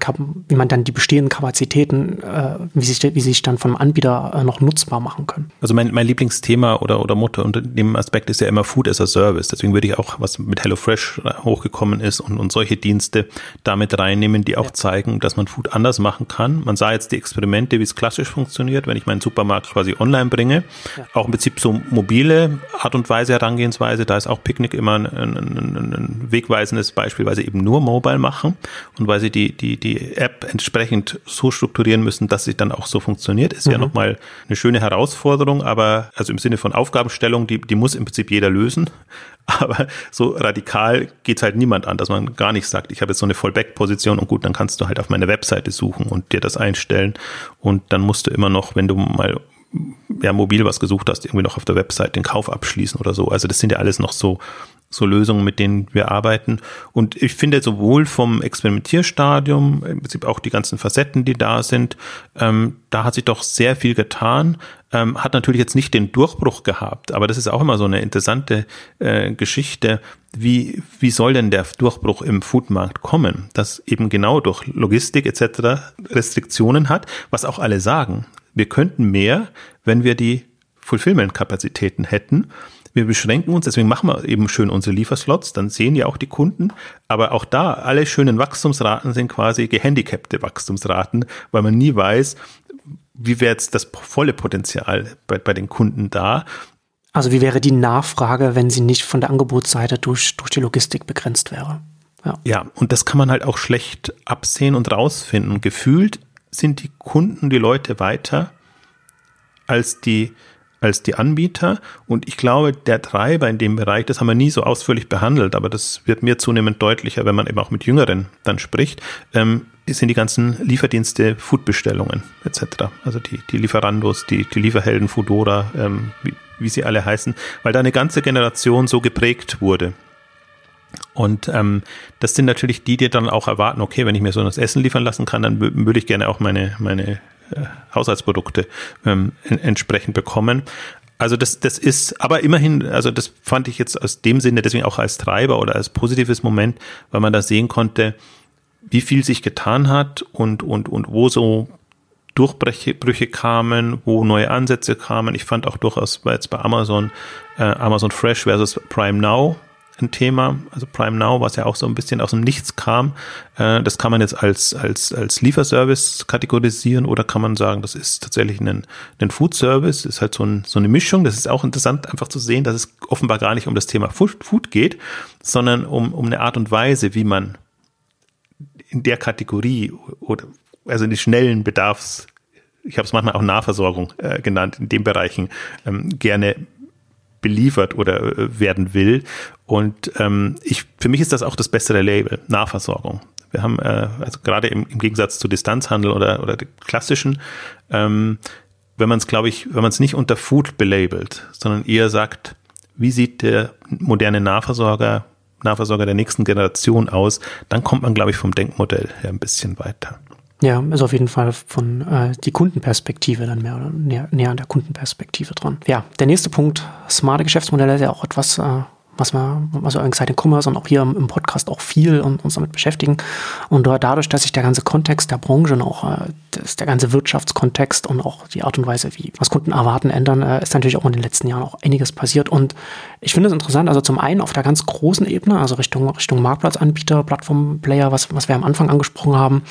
wie man dann die bestehenden Kapazitäten, äh, wie sich, wie sich dann vom Anbieter äh, noch nutzbar machen können. Also mein, mein Lieblingsthema oder, oder Mutter unter dem Aspekt ist ja immer Food as a Service. Deswegen würde ich auch, was mit HelloFresh hochgekommen ist und, und solche Dienste damit reinnehmen, die auch ja. zeigen, dass man Food anders anders machen kann. Man sah jetzt die Experimente, wie es klassisch funktioniert, wenn ich meinen Supermarkt quasi online bringe. Ja. Auch im Prinzip so mobile Art und Weise, Herangehensweise. Da ist auch Picknick immer ein, ein, ein, ein wegweisendes Beispiel, weil sie eben nur mobile machen und weil sie die, die, die App entsprechend so strukturieren müssen, dass sie dann auch so funktioniert. Ist mhm. ja nochmal eine schöne Herausforderung, aber also im Sinne von Aufgabenstellung, die, die muss im Prinzip jeder lösen. Aber so radikal geht's halt niemand an, dass man gar nicht sagt, ich habe jetzt so eine Fallback-Position und gut, dann kannst du halt auf meine Webseite suchen und dir das einstellen. Und dann musst du immer noch, wenn du mal ja, mobil was gesucht hast, irgendwie noch auf der Website den Kauf abschließen oder so. Also das sind ja alles noch so so Lösungen, mit denen wir arbeiten. Und ich finde sowohl vom Experimentierstadium, im Prinzip auch die ganzen Facetten, die da sind, ähm, da hat sich doch sehr viel getan. Ähm, hat natürlich jetzt nicht den Durchbruch gehabt, aber das ist auch immer so eine interessante äh, Geschichte. Wie, wie soll denn der Durchbruch im Foodmarkt kommen? Das eben genau durch Logistik etc. Restriktionen hat, was auch alle sagen. Wir könnten mehr, wenn wir die Fulfillment-Kapazitäten hätten wir beschränken uns, deswegen machen wir eben schön unsere Lieferslots, dann sehen ja auch die Kunden, aber auch da, alle schönen Wachstumsraten sind quasi gehandicapte Wachstumsraten, weil man nie weiß, wie wäre jetzt das volle Potenzial bei, bei den Kunden da. Also wie wäre die Nachfrage, wenn sie nicht von der Angebotsseite durch, durch die Logistik begrenzt wäre? Ja. ja, und das kann man halt auch schlecht absehen und rausfinden. Gefühlt sind die Kunden, die Leute weiter als die als die Anbieter. Und ich glaube, der Treiber in dem Bereich, das haben wir nie so ausführlich behandelt, aber das wird mir zunehmend deutlicher, wenn man eben auch mit Jüngeren dann spricht, ähm, sind die ganzen Lieferdienste, Foodbestellungen etc. Also die, die Lieferandos, die, die Lieferhelden, Foodora, ähm, wie, wie sie alle heißen, weil da eine ganze Generation so geprägt wurde. Und ähm, das sind natürlich die, die dann auch erwarten, okay, wenn ich mir so das Essen liefern lassen kann, dann würde ich gerne auch meine, meine Haushaltsprodukte ähm, entsprechend bekommen. Also das, das ist, aber immerhin, also das fand ich jetzt aus dem Sinne deswegen auch als Treiber oder als positives Moment, weil man da sehen konnte, wie viel sich getan hat und, und, und wo so Durchbrüche Brüche kamen, wo neue Ansätze kamen. Ich fand auch durchaus jetzt bei Amazon, äh, Amazon Fresh versus Prime Now ein Thema. Also Prime Now, was ja auch so ein bisschen aus dem Nichts kam. Äh, das kann man jetzt als, als, als Lieferservice kategorisieren oder kann man sagen, das ist tatsächlich ein, ein Food Service, ist halt so, ein, so eine Mischung. Das ist auch interessant, einfach zu sehen, dass es offenbar gar nicht um das Thema Food, geht, sondern um, um eine Art und Weise, wie man in der Kategorie oder also in die schnellen Bedarfs ich habe es manchmal auch Nahversorgung äh, genannt, in den Bereichen ähm, gerne beliefert oder äh, werden will. Und ähm, ich, für mich ist das auch das bessere Label, Nahversorgung. Wir haben, äh, also gerade im, im Gegensatz zu Distanzhandel oder, oder klassischen, ähm, wenn man es, glaube ich, wenn man es nicht unter Food belabelt, sondern eher sagt, wie sieht der moderne Nahversorger Nahversorger der nächsten Generation aus, dann kommt man, glaube ich, vom Denkmodell her ein bisschen weiter. Ja, ist auf jeden Fall von äh, die Kundenperspektive dann mehr oder näher, näher an der Kundenperspektive dran. Ja, der nächste Punkt, smarte Geschäftsmodelle ist ja auch etwas, äh, was wir, was wir Exciting Commerce und auch hier im, Podcast auch viel und uns damit beschäftigen. Und dadurch, dass sich der ganze Kontext der Branche und auch äh, der ganze Wirtschaftskontext und auch die Art und Weise, wie was Kunden erwarten, ändern, äh, ist natürlich auch in den letzten Jahren auch einiges passiert. Und ich finde es interessant, also zum einen auf der ganz großen Ebene, also Richtung, Richtung Marktplatzanbieter, Plattformplayer, was, was wir am Anfang angesprochen haben,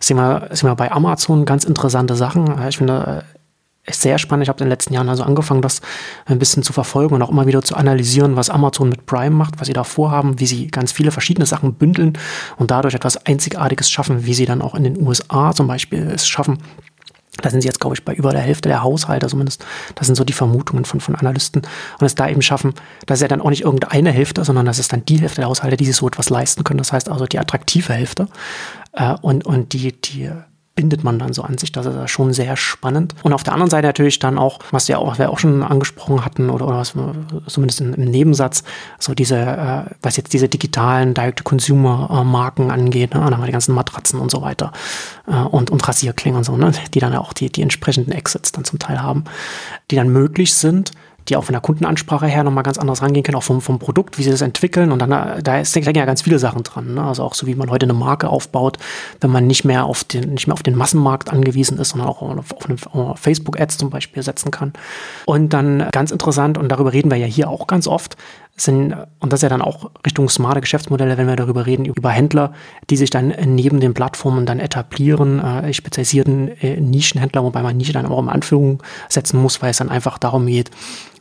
sehen wir, sehen wir bei Amazon ganz interessante Sachen. Ich finde, sehr spannend. Ich habe in den letzten Jahren also angefangen, das ein bisschen zu verfolgen und auch immer wieder zu analysieren, was Amazon mit Prime macht, was sie da vorhaben, wie sie ganz viele verschiedene Sachen bündeln und dadurch etwas Einzigartiges schaffen, wie sie dann auch in den USA zum Beispiel es schaffen. Da sind sie jetzt, glaube ich, bei über der Hälfte der Haushalte, zumindest. Das sind so die Vermutungen von, von Analysten. Und es da eben schaffen, dass ja dann auch nicht irgendeine Hälfte, sondern das ist dann die Hälfte der Haushalte, die sich so etwas leisten können. Das heißt also die attraktive Hälfte. Äh, und, und die, die bindet man dann so an sich. Das ist schon sehr spannend. Und auf der anderen Seite natürlich dann auch, was ja auch, wir auch schon angesprochen hatten oder, oder was zumindest im Nebensatz, so diese, äh, was jetzt diese digitalen Direct-to-Consumer-Marken angeht, ne? dann haben wir die ganzen Matratzen und so weiter äh, und, und Rasierklingen und so, ne? die dann ja auch die, die entsprechenden Exits dann zum Teil haben, die dann möglich sind, die auch von der Kundenansprache her nochmal ganz anders rangehen können, auch vom, vom Produkt, wie sie das entwickeln. Und dann, da ist, denke ja ganz viele Sachen dran. Ne? Also auch so, wie man heute eine Marke aufbaut, wenn man nicht mehr auf den, nicht mehr auf den Massenmarkt angewiesen ist, sondern auch auf, auf Facebook-Ads zum Beispiel setzen kann. Und dann ganz interessant, und darüber reden wir ja hier auch ganz oft, sind, und das ist ja dann auch Richtung smarte Geschäftsmodelle, wenn wir darüber reden, über Händler, die sich dann neben den Plattformen dann etablieren, äh, spezialisierten äh, Nischenhändler, wobei man Nische dann auch in Anführung setzen muss, weil es dann einfach darum geht,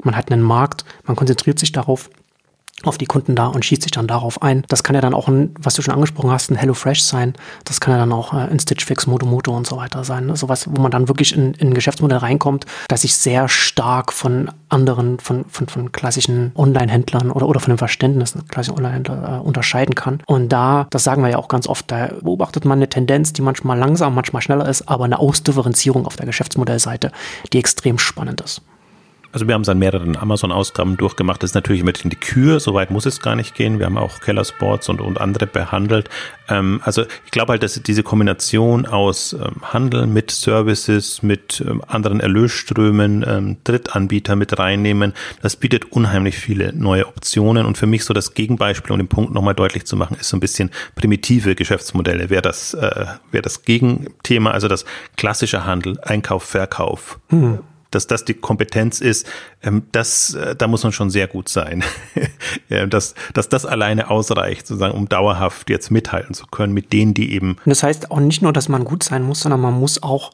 man hat einen Markt, man konzentriert sich darauf, auf die Kunden da und schießt sich dann darauf ein. Das kann ja dann auch, ein, was du schon angesprochen hast, ein HelloFresh sein. Das kann ja dann auch äh, ein Stitch Fix, Motomoto und so weiter sein. Ne? Sowas, wo man dann wirklich in, in ein Geschäftsmodell reinkommt, das sich sehr stark von anderen, von, von, von klassischen Online-Händlern oder, oder von dem Verständnis klassischer Online-Händler äh, unterscheiden kann. Und da, das sagen wir ja auch ganz oft, da beobachtet man eine Tendenz, die manchmal langsam, manchmal schneller ist, aber eine Ausdifferenzierung auf der Geschäftsmodellseite, die extrem spannend ist. Also wir haben es an mehreren Amazon-Ausgaben durchgemacht. Das ist natürlich immer in die Kür, soweit muss es gar nicht gehen. Wir haben auch Keller Sports und, und andere behandelt. Ähm, also ich glaube halt, dass diese Kombination aus ähm, Handel mit Services, mit ähm, anderen Erlösströmen, ähm, Drittanbieter mit reinnehmen, das bietet unheimlich viele neue Optionen. Und für mich so das Gegenbeispiel, um den Punkt nochmal deutlich zu machen, ist so ein bisschen primitive Geschäftsmodelle. Wäre das, äh, wäre das Gegenthema, also das klassische Handel, Einkauf, Verkauf. Hm dass das die Kompetenz ist, ähm, das, äh, da muss man schon sehr gut sein. [laughs] dass, dass das alleine ausreicht, sozusagen, um dauerhaft jetzt mithalten zu können mit denen, die eben. Das heißt auch nicht nur, dass man gut sein muss, sondern man muss auch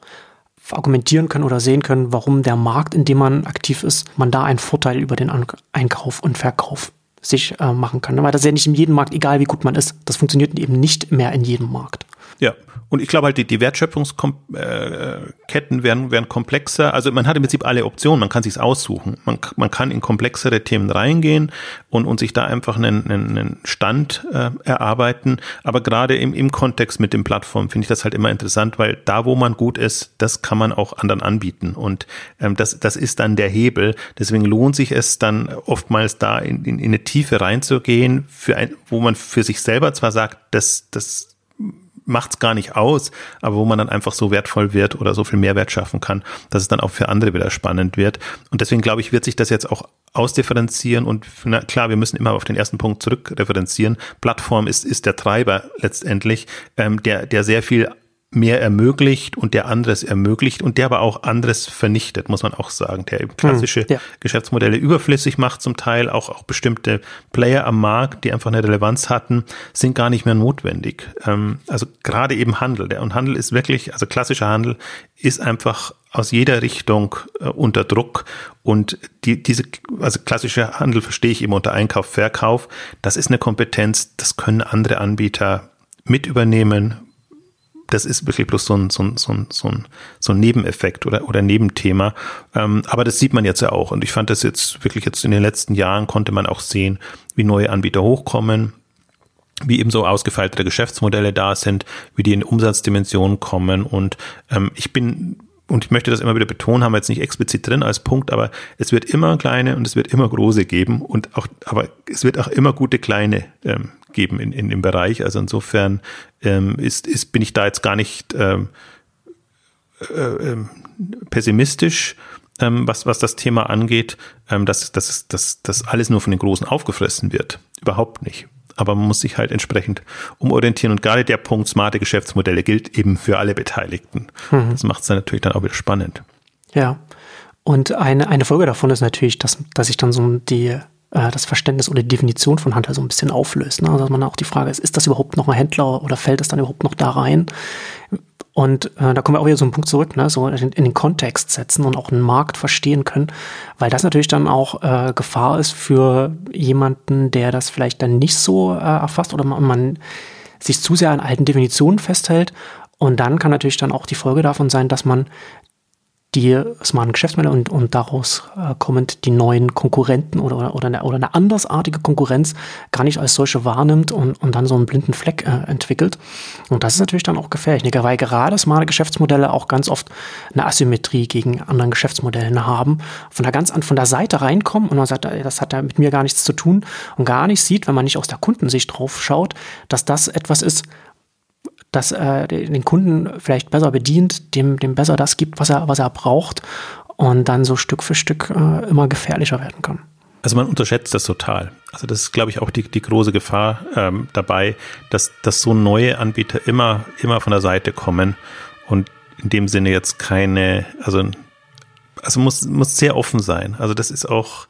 argumentieren können oder sehen können, warum der Markt, in dem man aktiv ist, man da einen Vorteil über den Einkauf und Verkauf sich äh, machen kann. Weil das ist ja nicht in jedem Markt, egal wie gut man ist. Das funktioniert eben nicht mehr in jedem Markt. Ja, und ich glaube halt, die, die Wertschöpfungsketten äh, werden, werden komplexer. Also man hat im Prinzip alle Optionen, man kann sich's aussuchen. Man, man kann in komplexere Themen reingehen und, und sich da einfach einen, einen Stand äh, erarbeiten. Aber gerade im, im Kontext mit den Plattformen finde ich das halt immer interessant, weil da, wo man gut ist, das kann man auch anderen anbieten. Und ähm, das, das ist dann der Hebel. Deswegen lohnt sich es dann oftmals da in, in, in eine Tiefe reinzugehen, für ein, wo man für sich selber zwar sagt, das, das macht's gar nicht aus, aber wo man dann einfach so wertvoll wird oder so viel Mehrwert schaffen kann, dass es dann auch für andere wieder spannend wird. Und deswegen glaube ich, wird sich das jetzt auch ausdifferenzieren und na, klar, wir müssen immer auf den ersten Punkt zurückreferenzieren. Plattform ist, ist der Treiber letztendlich, ähm, der, der sehr viel mehr ermöglicht und der anderes ermöglicht und der aber auch anderes vernichtet, muss man auch sagen, der eben klassische hm, ja. Geschäftsmodelle überflüssig macht zum Teil, auch, auch bestimmte Player am Markt, die einfach eine Relevanz hatten, sind gar nicht mehr notwendig. Ähm, also gerade eben Handel, der und Handel ist wirklich, also klassischer Handel ist einfach aus jeder Richtung äh, unter Druck und die, diese, also klassische Handel verstehe ich eben unter Einkauf, Verkauf, das ist eine Kompetenz, das können andere Anbieter mit übernehmen, das ist wirklich bloß so ein, so ein, so ein, so ein, so ein Nebeneffekt oder, oder Nebenthema. Ähm, aber das sieht man jetzt ja auch. Und ich fand das jetzt wirklich jetzt in den letzten Jahren konnte man auch sehen, wie neue Anbieter hochkommen, wie eben so ausgefeiltere Geschäftsmodelle da sind, wie die in Umsatzdimensionen kommen. Und ähm, ich bin und ich möchte das immer wieder betonen, haben wir jetzt nicht explizit drin als Punkt, aber es wird immer kleine und es wird immer große geben und auch, aber es wird auch immer gute kleine ähm, geben in, in dem Bereich. Also insofern ähm, ist, ist, bin ich da jetzt gar nicht ähm, äh, ähm, pessimistisch, ähm, was, was das Thema angeht, ähm, dass, dass, dass, dass alles nur von den Großen aufgefressen wird. Überhaupt nicht aber man muss sich halt entsprechend umorientieren. Und gerade der Punkt smarte Geschäftsmodelle gilt eben für alle Beteiligten. Mhm. Das macht es dann natürlich dann auch wieder spannend. Ja. Und eine, eine Folge davon ist natürlich, dass, dass sich dann so die, äh, das Verständnis oder die Definition von Handel so ein bisschen auflöst. Ne? Also dass man auch die Frage ist, ist das überhaupt noch ein Händler oder fällt es dann überhaupt noch da rein? Und äh, da kommen wir auch wieder so einen Punkt zurück, ne? so in, in, den Kontext setzen und auch einen Markt verstehen können, weil das natürlich dann auch äh, Gefahr ist für jemanden, der das vielleicht dann nicht so äh, erfasst oder man, man sich zu sehr an alten Definitionen festhält. Und dann kann natürlich dann auch die Folge davon sein, dass man die smarten Geschäftsmodelle und, und daraus äh, kommend die neuen Konkurrenten oder, oder, eine, oder eine andersartige Konkurrenz gar nicht als solche wahrnimmt und, und dann so einen blinden Fleck äh, entwickelt. Und das ist natürlich dann auch gefährlich, ne? weil gerade smarte Geschäftsmodelle auch ganz oft eine Asymmetrie gegen anderen Geschäftsmodellen haben, von der ganz an von der Seite reinkommen und man sagt, das hat ja mit mir gar nichts zu tun und gar nicht sieht, wenn man nicht aus der Kundensicht drauf schaut, dass das etwas ist, das äh, den Kunden vielleicht besser bedient, dem, dem besser das gibt, was er, was er braucht und dann so Stück für Stück äh, immer gefährlicher werden kann. Also man unterschätzt das total. Also das ist, glaube ich, auch die, die große Gefahr ähm, dabei, dass, dass so neue Anbieter immer, immer von der Seite kommen und in dem Sinne jetzt keine, also, also muss, muss sehr offen sein. Also das ist auch,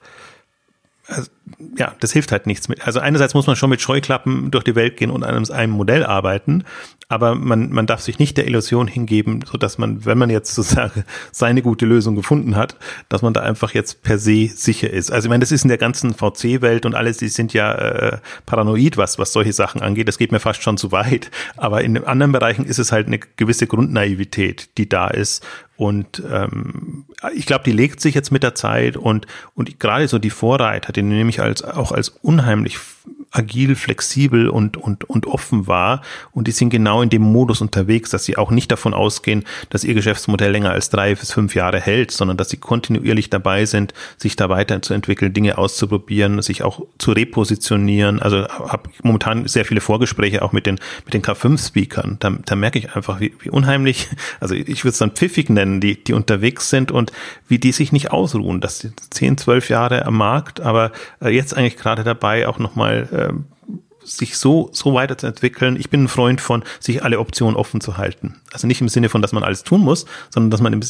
also, ja, das hilft halt nichts mit. Also einerseits muss man schon mit Scheuklappen durch die Welt gehen und an einem Modell arbeiten, aber man, man darf sich nicht der Illusion hingeben, so dass man, wenn man jetzt [laughs] sozusagen seine gute Lösung gefunden hat, dass man da einfach jetzt per se sicher ist. Also ich meine, das ist in der ganzen VC-Welt und alles, die sind ja äh, paranoid, was, was solche Sachen angeht. Das geht mir fast schon zu weit. Aber in anderen Bereichen ist es halt eine gewisse Grundnaivität, die da ist. Und ähm, ich glaube, die legt sich jetzt mit der Zeit und, und gerade so die Vorreiter, die nehme ich als, auch als unheimlich agil, flexibel und, und, und offen war. Und die sind genau in dem Modus unterwegs, dass sie auch nicht davon ausgehen, dass ihr Geschäftsmodell länger als drei bis fünf Jahre hält, sondern dass sie kontinuierlich dabei sind, sich da weiterzuentwickeln, Dinge auszuprobieren, sich auch zu repositionieren. Also habe momentan sehr viele Vorgespräche auch mit den, mit den K5-Speakern. Da, da merke ich einfach, wie, wie unheimlich, also ich würde es dann pfiffig nennen, die, die unterwegs sind und wie die sich nicht ausruhen. Das sind zehn, zwölf Jahre am Markt, aber äh, jetzt eigentlich gerade dabei, auch nochmal ähm, sich so, so weiterzuentwickeln. Ich bin ein Freund von, sich alle Optionen offen zu halten. Also nicht im Sinne von, dass man alles tun muss, sondern dass man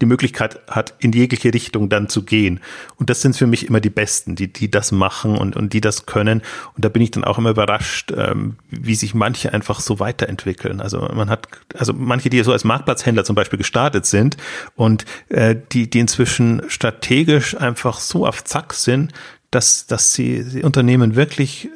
die Möglichkeit hat, in jegliche Richtung dann zu gehen. Und das sind für mich immer die Besten, die, die das machen und, und die das können. Und da bin ich dann auch immer überrascht, ähm, wie sich manche einfach so weiterentwickeln. Also man hat, also manche, die so als Marktplatzhändler zum Beispiel gestartet sind und äh, die, die inzwischen strategisch einfach so auf Zack sind, dass, dass sie, die Unternehmen wirklich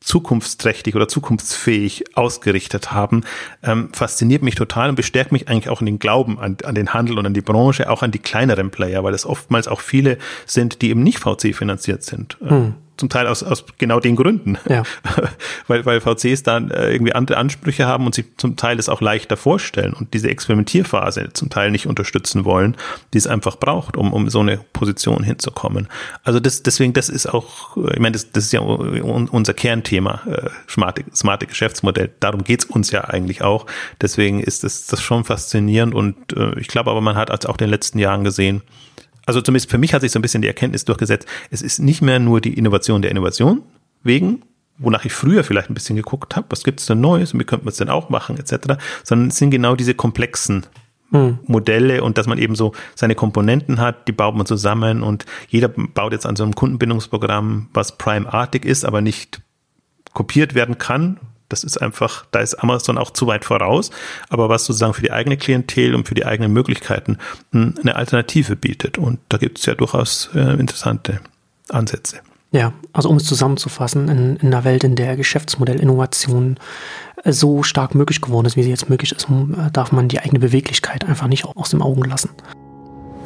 zukunftsträchtig oder zukunftsfähig ausgerichtet haben, ähm, fasziniert mich total und bestärkt mich eigentlich auch in den Glauben an, an den Handel und an die Branche, auch an die kleineren Player, weil es oftmals auch viele sind, die eben nicht VC finanziert sind. Hm zum Teil aus, aus genau den Gründen. Ja. [laughs] weil, weil VCs dann äh, irgendwie andere Ansprüche haben und sich zum Teil das auch leichter vorstellen und diese Experimentierphase zum Teil nicht unterstützen wollen, die es einfach braucht, um, um so eine Position hinzukommen. Also das, deswegen, das ist auch, ich meine, das, das ist ja unser Kernthema, äh, smarte, smarte Geschäftsmodell. Darum geht's uns ja eigentlich auch. Deswegen ist das, das schon faszinierend und äh, ich glaube aber, man hat auch in den letzten Jahren gesehen, also zumindest für mich hat sich so ein bisschen die Erkenntnis durchgesetzt, es ist nicht mehr nur die Innovation der Innovation wegen, wonach ich früher vielleicht ein bisschen geguckt habe, was gibt es denn Neues und wie könnte man es denn auch machen, etc., sondern es sind genau diese komplexen hm. Modelle und dass man eben so seine Komponenten hat, die baut man zusammen und jeder baut jetzt an so einem Kundenbindungsprogramm, was Prime-artig ist, aber nicht kopiert werden kann, das ist einfach, da ist Amazon auch zu weit voraus, aber was sozusagen für die eigene Klientel und für die eigenen Möglichkeiten hm, eine Alternative bietet. Und da gibt es ja durchaus äh, interessante Ansätze. Ja, also um es zusammenzufassen, in, in einer Welt, in der Geschäftsmodellinnovation äh, so stark möglich geworden ist, wie sie jetzt möglich ist, äh, darf man die eigene Beweglichkeit einfach nicht aus dem Augen lassen.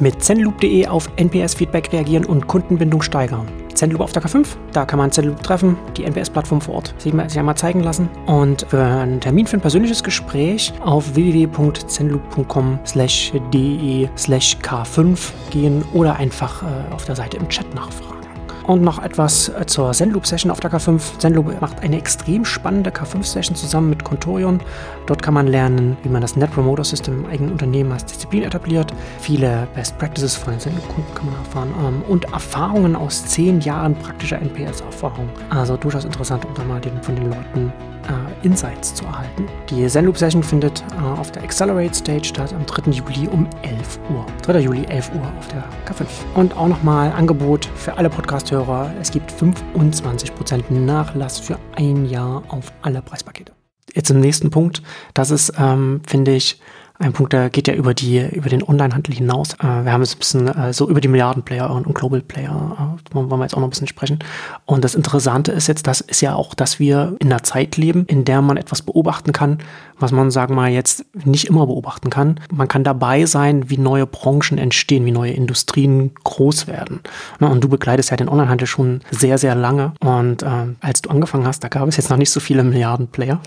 Mit zenloop.de auf NPS-Feedback reagieren und Kundenbindung steigern. Zenloop auf der K5. Da kann man Zenloop treffen, die NPS-Plattform vor Ort sich einmal zeigen lassen. Und für einen Termin für ein persönliches Gespräch auf www.zenloop.com de slash k5 gehen oder einfach äh, auf der Seite im Chat nachfragen. Und noch etwas äh, zur Zenloop-Session auf der K5. Zenloop macht eine extrem spannende K5-Session zusammen mit Contorion. Dort kann man lernen, wie man das Net Promoter System im eigenen Unternehmen als Disziplin etabliert. Viele Best Practices von den Zenloop-Kunden kann man erfahren. Ähm, und Erfahrungen aus zehn Jahren praktischer NPS-Erfahrung. Also durchaus interessant, um da mal den, von den Leuten äh, Insights zu erhalten. Die Zenloop Session findet äh, auf der Accelerate Stage statt am 3. Juli um 11 Uhr. 3. Juli 11 Uhr auf der K5. Und auch nochmal Angebot für alle Podcast-Hörer. Es gibt 25% Nachlass für ein Jahr auf alle Preispakete. Jetzt zum nächsten Punkt. Das ist, ähm, finde ich, ein Punkt, der geht ja über die, über den Onlinehandel hinaus. Äh, wir haben jetzt ein bisschen äh, so über die Milliardenplayer und, und Global Player, äh, wollen wir jetzt auch noch ein bisschen sprechen. Und das Interessante ist jetzt, das ist ja auch, dass wir in einer Zeit leben, in der man etwas beobachten kann, was man, sagen wir mal, jetzt nicht immer beobachten kann. Man kann dabei sein, wie neue Branchen entstehen, wie neue Industrien groß werden. Ne, und du begleitest ja den Onlinehandel schon sehr, sehr lange. Und äh, als du angefangen hast, da gab es jetzt noch nicht so viele Milliardenplayer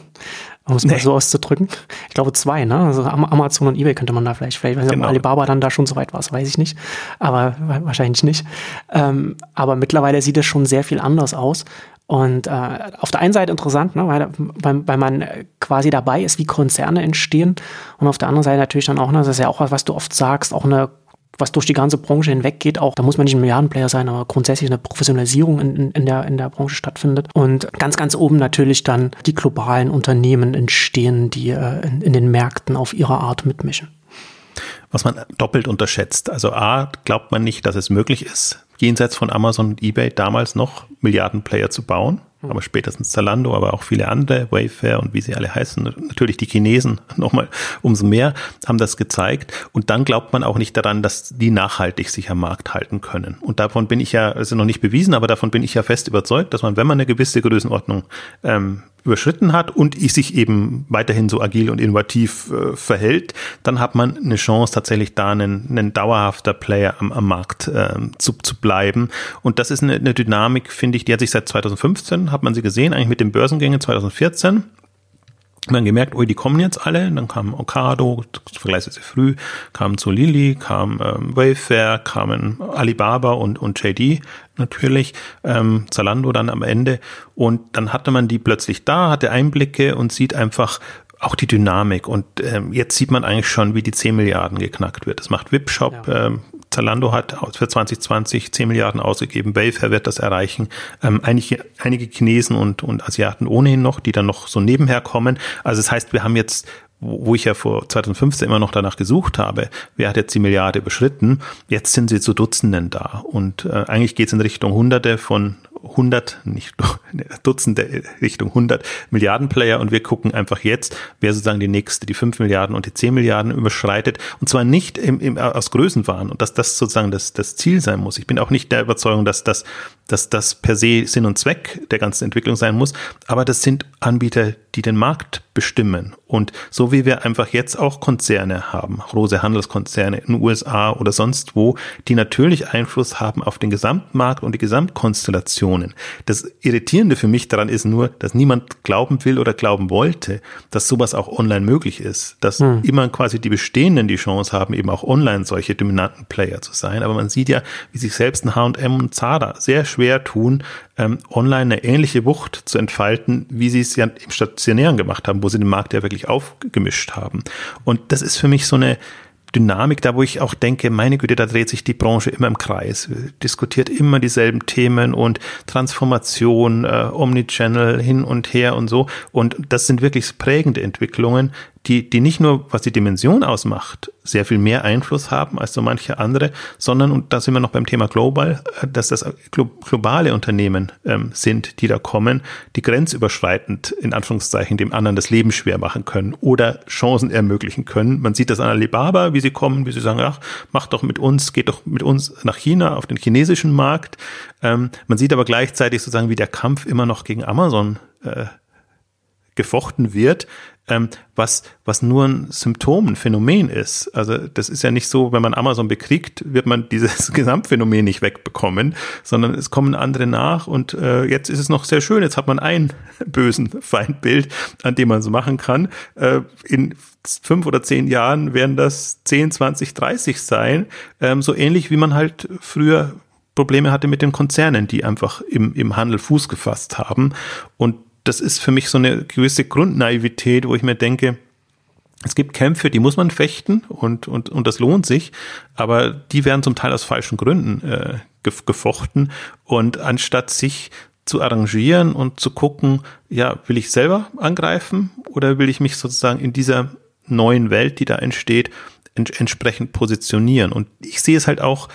um es nee. mal so auszudrücken. Ich glaube zwei, ne? Also Amazon und eBay könnte man da vielleicht, vielleicht weiß genau. ob Alibaba dann da schon so weit war, das weiß ich nicht. Aber wahrscheinlich nicht. Ähm, aber mittlerweile sieht es schon sehr viel anders aus. Und äh, auf der einen Seite interessant, ne, weil, weil, weil man quasi dabei ist, wie Konzerne entstehen. Und auf der anderen Seite natürlich dann auch, ne, das ist ja auch was, was du oft sagst, auch eine was durch die ganze Branche hinweg geht, auch da muss man nicht ein Milliardenplayer sein, aber grundsätzlich eine Professionalisierung in, in, in, der, in der Branche stattfindet. Und ganz, ganz oben natürlich dann die globalen Unternehmen entstehen, die äh, in, in den Märkten auf ihre Art mitmischen. Was man doppelt unterschätzt. Also A, glaubt man nicht, dass es möglich ist, jenseits von Amazon und eBay damals noch Milliardenplayer zu bauen aber spätestens Zalando, aber auch viele andere, Wayfair und wie sie alle heißen, natürlich die Chinesen [laughs] nochmal umso mehr, haben das gezeigt. Und dann glaubt man auch nicht daran, dass die nachhaltig sich am Markt halten können. Und davon bin ich ja, also noch nicht bewiesen, aber davon bin ich ja fest überzeugt, dass man, wenn man eine gewisse Größenordnung ähm, überschritten hat und ich sich eben weiterhin so agil und innovativ äh, verhält, dann hat man eine Chance, tatsächlich da einen, einen dauerhafter Player am, am Markt äh, zu, zu bleiben. Und das ist eine, eine Dynamik, finde ich, die hat sich seit 2015, hat man sie gesehen, eigentlich mit den Börsengängen 2014 man gemerkt, oh, die kommen jetzt alle. Dann kam Okado, vergleichsweise früh, kam zu Lilly, kam ähm, Wayfair, kamen Alibaba und, und JD natürlich, ähm, Zalando dann am Ende. Und dann hatte man die plötzlich da, hatte Einblicke und sieht einfach, auch die Dynamik. Und ähm, jetzt sieht man eigentlich schon, wie die 10 Milliarden geknackt wird. Das macht Wipshop. Ja. Ähm, Zalando hat für 2020 10 Milliarden ausgegeben. Wayfair wird das erreichen. Ähm, einige, einige Chinesen und, und Asiaten ohnehin noch, die dann noch so nebenher kommen. Also das heißt, wir haben jetzt wo ich ja vor 2015 immer noch danach gesucht habe, wer hat jetzt die Milliarde überschritten, jetzt sind sie zu Dutzenden da. Und äh, eigentlich geht es in Richtung Hunderte von 100, nicht [laughs] Dutzende Richtung 100 Milliarden Player und wir gucken einfach jetzt, wer sozusagen die nächste, die 5 Milliarden und die 10 Milliarden überschreitet und zwar nicht im, im, aus Größenwahn und dass das sozusagen das, das Ziel sein muss. Ich bin auch nicht der Überzeugung, dass das, dass das per se Sinn und Zweck der ganzen Entwicklung sein muss, aber das sind Anbieter, die den Markt bestimmen. Und so wie wir einfach jetzt auch Konzerne haben, große Handelskonzerne in den USA oder sonst wo, die natürlich Einfluss haben auf den Gesamtmarkt und die Gesamtkonstellationen. Das Irritierende für mich daran ist nur, dass niemand glauben will oder glauben wollte, dass sowas auch online möglich ist. Dass hm. immer quasi die Bestehenden die Chance haben, eben auch online solche dominanten Player zu sein. Aber man sieht ja, wie sich selbst ein H&M und Zara sehr schwer tun, ähm, online eine ähnliche Wucht zu entfalten, wie sie es ja im Stationären gemacht haben, wo sie den Markt ja wirklich aufgemischt haben. Und das ist für mich so eine Dynamik da, wo ich auch denke, meine Güte, da dreht sich die Branche immer im Kreis, diskutiert immer dieselben Themen und Transformation, äh, Omnichannel hin und her und so. Und das sind wirklich prägende Entwicklungen, die, die nicht nur, was die Dimension ausmacht, sehr viel mehr Einfluss haben als so manche andere, sondern, und da sind wir noch beim Thema Global, äh, dass das globale Unternehmen ähm, sind, die da kommen, die grenzüberschreitend in Anführungszeichen dem anderen das Leben schwer machen können oder Chancen ermöglichen können. Man sieht das an Alibaba, wie sie kommen, wie sie sagen, ach, macht doch mit uns, geht doch mit uns nach China auf den chinesischen Markt. Ähm, man sieht aber gleichzeitig sozusagen, wie der Kampf immer noch gegen Amazon äh, gefochten wird, ähm, was, was nur ein Symptom, ein Phänomen ist. Also das ist ja nicht so, wenn man Amazon bekriegt, wird man dieses [laughs] Gesamtphänomen nicht wegbekommen, sondern es kommen andere nach und äh, jetzt ist es noch sehr schön, jetzt hat man ein [laughs] bösen Feindbild, an dem man so machen kann. Äh, in fünf oder zehn Jahren werden das 10, 20, 30 sein, ähm, so ähnlich wie man halt früher Probleme hatte mit den Konzernen, die einfach im, im Handel Fuß gefasst haben. Und das ist für mich so eine gewisse Grundnaivität, wo ich mir denke, es gibt Kämpfe, die muss man fechten und, und, und das lohnt sich, aber die werden zum Teil aus falschen Gründen äh, gefochten. Und anstatt sich zu arrangieren und zu gucken, ja, will ich selber angreifen oder will ich mich sozusagen in dieser neuen Welt, die da entsteht, ents entsprechend positionieren? Und ich sehe es halt auch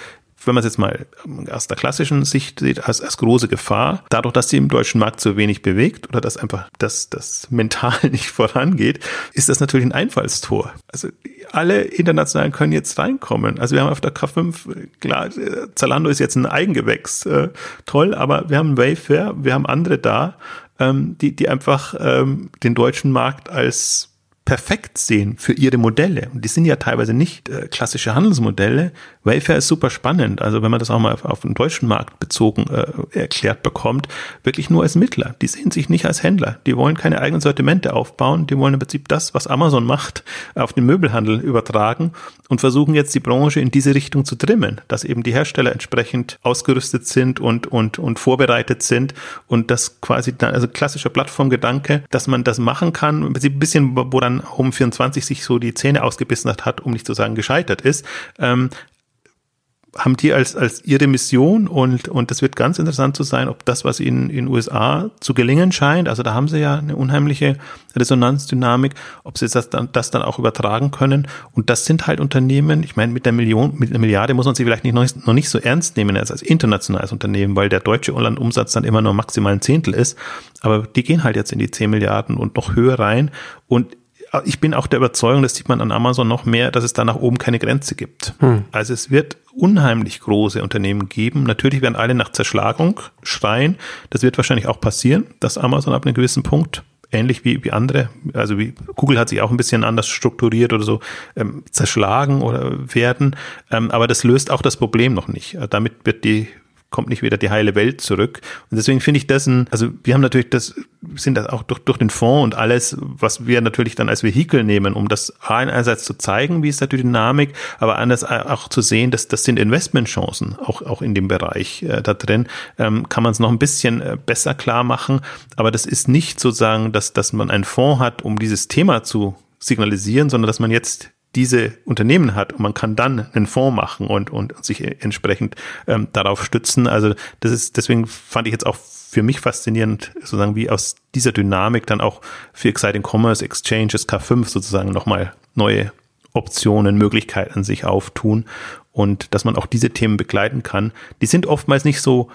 wenn man es jetzt mal aus der klassischen Sicht sieht, als, als große Gefahr, dadurch, dass sie im deutschen Markt so wenig bewegt oder dass einfach das, das mental [laughs] nicht vorangeht, ist das natürlich ein Einfallstor. Also alle Internationalen können jetzt reinkommen. Also wir haben auf der K5, klar, Zalando ist jetzt ein Eigengewächs, äh, toll, aber wir haben Wayfair, wir haben andere da, ähm, die, die einfach ähm, den deutschen Markt als perfekt sehen für ihre Modelle. Und die sind ja teilweise nicht äh, klassische Handelsmodelle. Wayfair ist super spannend. Also wenn man das auch mal auf, auf den deutschen Markt bezogen äh, erklärt bekommt, wirklich nur als Mittler. Die sehen sich nicht als Händler. Die wollen keine eigenen Sortimente aufbauen. Die wollen im Prinzip das, was Amazon macht, auf den Möbelhandel übertragen und versuchen jetzt die Branche in diese Richtung zu trimmen, dass eben die Hersteller entsprechend ausgerüstet sind und, und, und vorbereitet sind und das quasi dann, also klassischer Plattformgedanke, dass man das machen kann, im Prinzip ein bisschen, wo dann Home24 sich so die Zähne ausgebissen hat, um nicht zu sagen gescheitert ist, ähm, haben die als, als ihre Mission und, und das wird ganz interessant zu sein, ob das, was ihnen in den USA zu gelingen scheint, also da haben sie ja eine unheimliche Resonanzdynamik, ob sie das dann, das dann auch übertragen können. Und das sind halt Unternehmen, ich meine, mit der Million, mit einer Milliarde muss man sie vielleicht nicht, noch, noch nicht so ernst nehmen als, als internationales Unternehmen, weil der deutsche Umsatz dann immer nur maximal ein Zehntel ist. Aber die gehen halt jetzt in die 10 Milliarden und noch höher rein. Und ich bin auch der Überzeugung, das sieht man an Amazon noch mehr, dass es da nach oben keine Grenze gibt. Hm. Also es wird unheimlich große Unternehmen geben. Natürlich werden alle nach Zerschlagung schreien. Das wird wahrscheinlich auch passieren, dass Amazon ab einem gewissen Punkt ähnlich wie, wie andere, also wie Google hat sich auch ein bisschen anders strukturiert oder so, ähm, zerschlagen oder werden. Ähm, aber das löst auch das Problem noch nicht. Damit wird die kommt nicht wieder die heile Welt zurück. Und deswegen finde ich das ein, also wir haben natürlich das, sind das auch durch, durch den Fonds und alles, was wir natürlich dann als Vehikel nehmen, um das einerseits zu zeigen, wie ist da die Dynamik, aber anders auch zu sehen, dass das sind Investmentchancen, auch, auch in dem Bereich äh, da drin, ähm, kann man es noch ein bisschen äh, besser klar machen. Aber das ist nicht sozusagen, dass, dass man einen Fonds hat, um dieses Thema zu signalisieren, sondern dass man jetzt diese Unternehmen hat und man kann dann einen Fonds machen und, und sich entsprechend ähm, darauf stützen. Also das ist, deswegen fand ich jetzt auch für mich faszinierend, sozusagen wie aus dieser Dynamik dann auch für Exciting Commerce Exchanges K5 sozusagen nochmal neue Optionen, Möglichkeiten sich auftun und dass man auch diese Themen begleiten kann. Die sind oftmals nicht so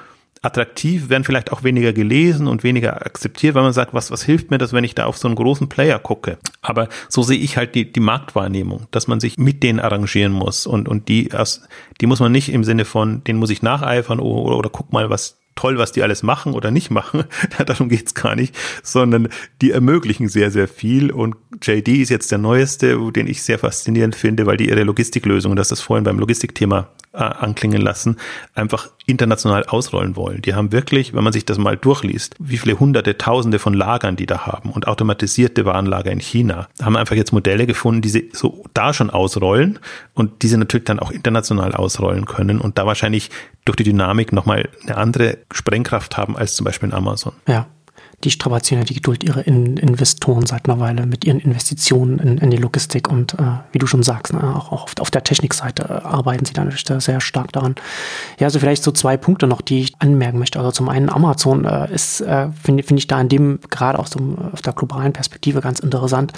attraktiv, werden vielleicht auch weniger gelesen und weniger akzeptiert, weil man sagt, was, was hilft mir das, wenn ich da auf so einen großen Player gucke? Aber so sehe ich halt die, die Marktwahrnehmung, dass man sich mit denen arrangieren muss und, und die, die muss man nicht im Sinne von, den muss ich nacheifern oder, oder, oder guck mal, was toll, was die alles machen oder nicht machen. [laughs] Darum geht's gar nicht, sondern die ermöglichen sehr, sehr viel. Und JD ist jetzt der neueste, den ich sehr faszinierend finde, weil die ihre Logistiklösung, das ist vorhin beim Logistikthema äh, anklingen lassen, einfach international ausrollen wollen. Die haben wirklich, wenn man sich das mal durchliest, wie viele hunderte, tausende von Lagern die da haben und automatisierte Warenlager in China, haben einfach jetzt Modelle gefunden, die sie so da schon ausrollen und diese natürlich dann auch international ausrollen können und da wahrscheinlich durch die Dynamik nochmal eine andere Sprengkraft haben als zum Beispiel in Amazon. Ja die strapazieren ja die Geduld ihrer in Investoren seit einer Weile mit ihren Investitionen in, in die Logistik und äh, wie du schon sagst, ne, auch, auch auf, der Technikseite äh, arbeiten sie dann sehr stark daran. Ja, also vielleicht so zwei Punkte noch, die ich anmerken möchte. Also zum einen Amazon äh, ist, äh, finde find ich da in dem gerade auch so auf der globalen Perspektive ganz interessant,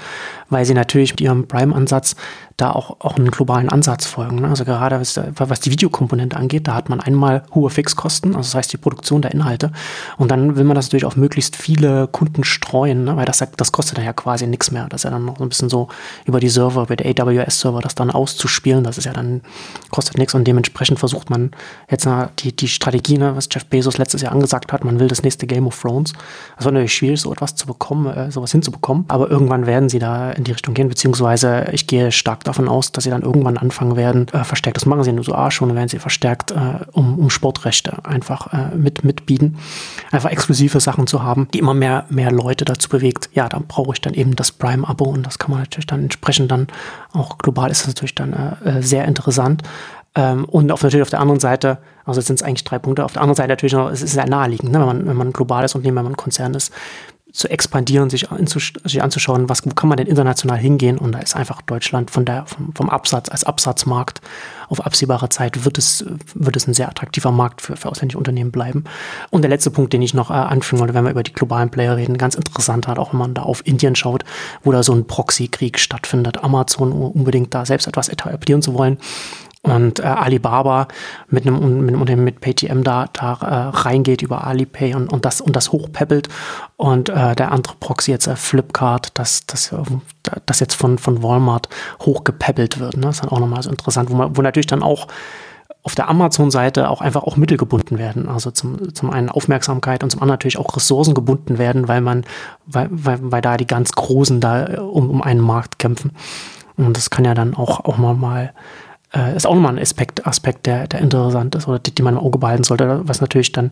weil sie natürlich mit ihrem Prime-Ansatz da auch, auch einen globalen Ansatz folgen. Ne? Also gerade was, was die Videokomponente angeht, da hat man einmal hohe Fixkosten, also das heißt die Produktion der Inhalte und dann will man das natürlich auf möglichst viel viele Kunden streuen, ne? weil das, das kostet ja quasi nichts mehr. Das ist ja dann noch so ein bisschen so über die Server, über die AWS-Server, das dann auszuspielen. Das ist ja dann, kostet nichts und dementsprechend versucht man jetzt die, die Strategie, ne, was Jeff Bezos letztes Jahr angesagt hat, man will das nächste Game of Thrones. Das war natürlich schwierig, so etwas zu bekommen, äh, sowas hinzubekommen. Aber irgendwann werden sie da in die Richtung gehen, beziehungsweise ich gehe stark davon aus, dass sie dann irgendwann anfangen werden, äh, verstärkt, das machen sie in den USA schon, werden sie verstärkt äh, um, um Sportrechte einfach äh, mit, mitbieten. Einfach exklusive Sachen zu haben, die immer mehr, mehr Leute dazu bewegt. Ja, dann brauche ich dann eben das Prime-Abo und das kann man natürlich dann entsprechend dann auch global ist das natürlich dann äh, äh sehr interessant. Ähm, und auf, natürlich auf der anderen Seite, also sind es eigentlich drei Punkte, auf der anderen Seite natürlich noch, es ist sehr naheliegend, ne, wenn, man, wenn man ein globales Unternehmen, wenn man ein Konzern ist, zu expandieren, sich, sich anzuschauen, was, wo kann man denn international hingehen? Und da ist einfach Deutschland von der, vom, vom Absatz als Absatzmarkt auf absehbare Zeit wird es, wird es ein sehr attraktiver Markt für, für ausländische Unternehmen bleiben. Und der letzte Punkt, den ich noch äh, anfügen wollte, wenn wir über die globalen Player reden, ganz interessant hat, auch wenn man da auf Indien schaut, wo da so ein Proxy-Krieg stattfindet, Amazon unbedingt da selbst etwas etablieren zu wollen und äh, Alibaba mit einem, Unternehmen mit PayTM da, da äh, reingeht über Alipay und, und das und das hochpeppelt und äh, der andere Proxy jetzt äh, Flipkart, das, das, das jetzt von, von Walmart hochgepeppelt wird. Ne? Das ist dann auch nochmal so interessant, wo, man, wo natürlich dann auch auf der Amazon-Seite auch einfach auch Mittel gebunden werden. Also zum, zum einen Aufmerksamkeit und zum anderen natürlich auch Ressourcen gebunden werden, weil man, weil, weil, weil da die ganz Großen da äh, um, um einen Markt kämpfen. Und das kann ja dann auch, auch mal, mal äh, ist auch nochmal ein Aspekt, Aspekt der, der interessant ist oder die, die man im Auge behalten sollte, was natürlich dann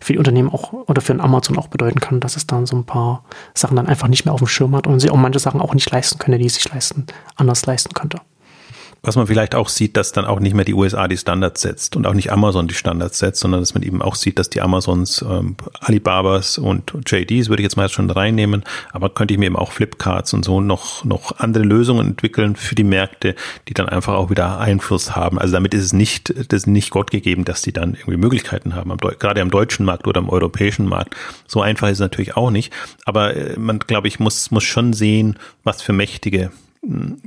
für die Unternehmen auch oder für ein Amazon auch bedeuten kann, dass es dann so ein paar Sachen dann einfach nicht mehr auf dem Schirm hat und sie auch manche Sachen auch nicht leisten können, die es sich leisten, anders leisten könnte. Was man vielleicht auch sieht, dass dann auch nicht mehr die USA die Standards setzt und auch nicht Amazon die Standards setzt, sondern dass man eben auch sieht, dass die Amazons, ähm, Alibabas und JDs würde ich jetzt mal schon reinnehmen, aber könnte ich mir eben auch Flipkarts und so noch, noch andere Lösungen entwickeln für die Märkte, die dann einfach auch wieder Einfluss haben. Also damit ist es nicht, das ist nicht Gott gegeben, dass die dann irgendwie Möglichkeiten haben, am, gerade am deutschen Markt oder am europäischen Markt. So einfach ist es natürlich auch nicht, aber äh, man, glaube ich, muss, muss schon sehen, was für mächtige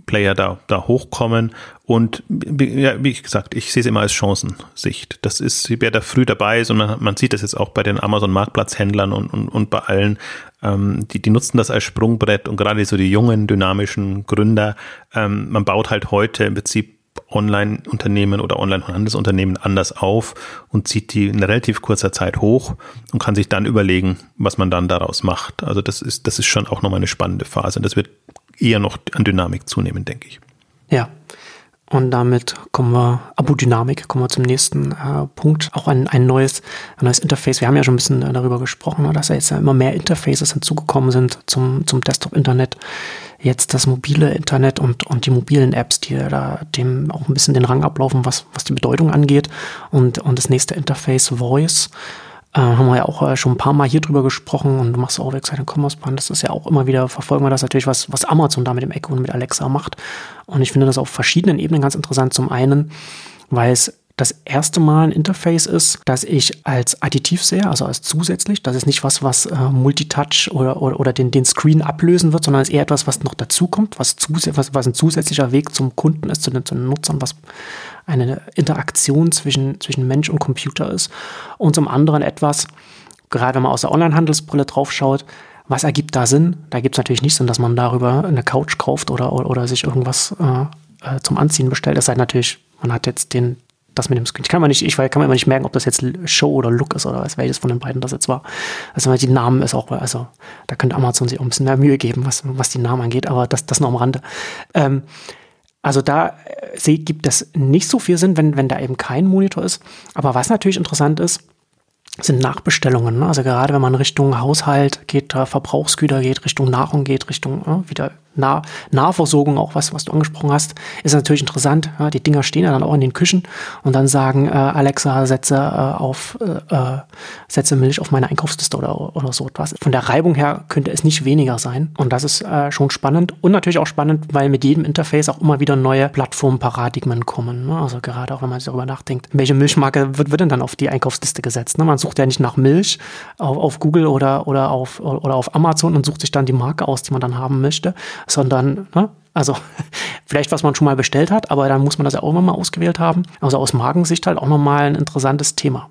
Player da, da hochkommen. Und ja, wie gesagt, ich sehe es immer als Chancensicht. Das ist, wer da früh dabei ist und man, man sieht das jetzt auch bei den Amazon-Marktplatzhändlern und, und, und bei allen, ähm, die, die nutzen das als Sprungbrett und gerade so die jungen, dynamischen Gründer, ähm, man baut halt heute im Prinzip Online-Unternehmen oder Online-Handelsunternehmen anders auf und zieht die in relativ kurzer Zeit hoch und kann sich dann überlegen, was man dann daraus macht. Also das ist, das ist schon auch nochmal eine spannende Phase. Und das wird eher noch an Dynamik zunehmen, denke ich. Ja. Und damit kommen wir, Abo-Dynamik, kommen wir zum nächsten äh, Punkt. Auch ein, ein, neues, ein neues Interface. Wir haben ja schon ein bisschen äh, darüber gesprochen, ne, dass ja jetzt immer mehr Interfaces hinzugekommen sind zum, zum Desktop-Internet. Jetzt das mobile Internet und, und die mobilen Apps, die da dem auch ein bisschen den Rang ablaufen, was, was die Bedeutung angeht. Und, und das nächste Interface Voice. Äh, haben wir ja auch äh, schon ein paar Mal hier drüber gesprochen und du machst auch Website Commerce Plan. Das ist ja auch immer wieder, verfolgen wir das natürlich, was, was Amazon da mit dem Echo und mit Alexa macht. Und ich finde das auf verschiedenen Ebenen ganz interessant. Zum einen, weil es das erste Mal ein Interface ist, das ich als additiv sehe, also als zusätzlich. Das ist nicht was, was äh, Multitouch oder, oder, oder den, den Screen ablösen wird, sondern es ist eher etwas, was noch dazukommt, was, was, was ein zusätzlicher Weg zum Kunden ist, zu den, zu den Nutzern, was eine Interaktion zwischen, zwischen Mensch und Computer ist. Und zum anderen etwas, gerade wenn man aus der Onlinehandelsbrille drauf schaut, was ergibt da Sinn? Da gibt es natürlich nicht Sinn, dass man darüber eine Couch kauft oder, oder, oder sich irgendwas äh, äh zum Anziehen bestellt. Es sei natürlich, man hat jetzt den, das mit dem Screen. Ich kann, man nicht, ich kann mir immer nicht merken, ob das jetzt Show oder Look ist oder was, welches von den beiden das jetzt war. Also die Namen ist auch, also da könnte Amazon sich auch ein bisschen mehr Mühe geben, was, was die Namen angeht, aber das, das noch am Rande. Ähm, also da äh, gibt es nicht so viel Sinn, wenn, wenn da eben kein Monitor ist. Aber was natürlich interessant ist, sind Nachbestellungen. Ne? Also gerade wenn man Richtung Haushalt geht, Verbrauchsgüter geht, Richtung Nahrung geht, Richtung äh, wieder nah Nahversorgung, auch was, was du angesprochen hast, ist natürlich interessant. Ja, die Dinger stehen ja dann auch in den Küchen und dann sagen, äh, Alexa, setze äh, auf, äh, äh, setze Milch auf meine Einkaufsliste oder, oder so etwas. Von der Reibung her könnte es nicht weniger sein. Und das ist äh, schon spannend und natürlich auch spannend, weil mit jedem Interface auch immer wieder neue Plattformparadigmen kommen. Ne? Also gerade auch, wenn man sich darüber nachdenkt, welche Milchmarke wird, wird denn dann auf die Einkaufsliste gesetzt? Ne? Man sucht ja nicht nach Milch auf, auf Google oder, oder, auf, oder auf Amazon und sucht sich dann die Marke aus, die man dann haben möchte, sondern, ne, also [laughs] vielleicht was man schon mal bestellt hat, aber dann muss man das ja auch nochmal ausgewählt haben. Also aus Magensicht halt auch nochmal ein interessantes Thema.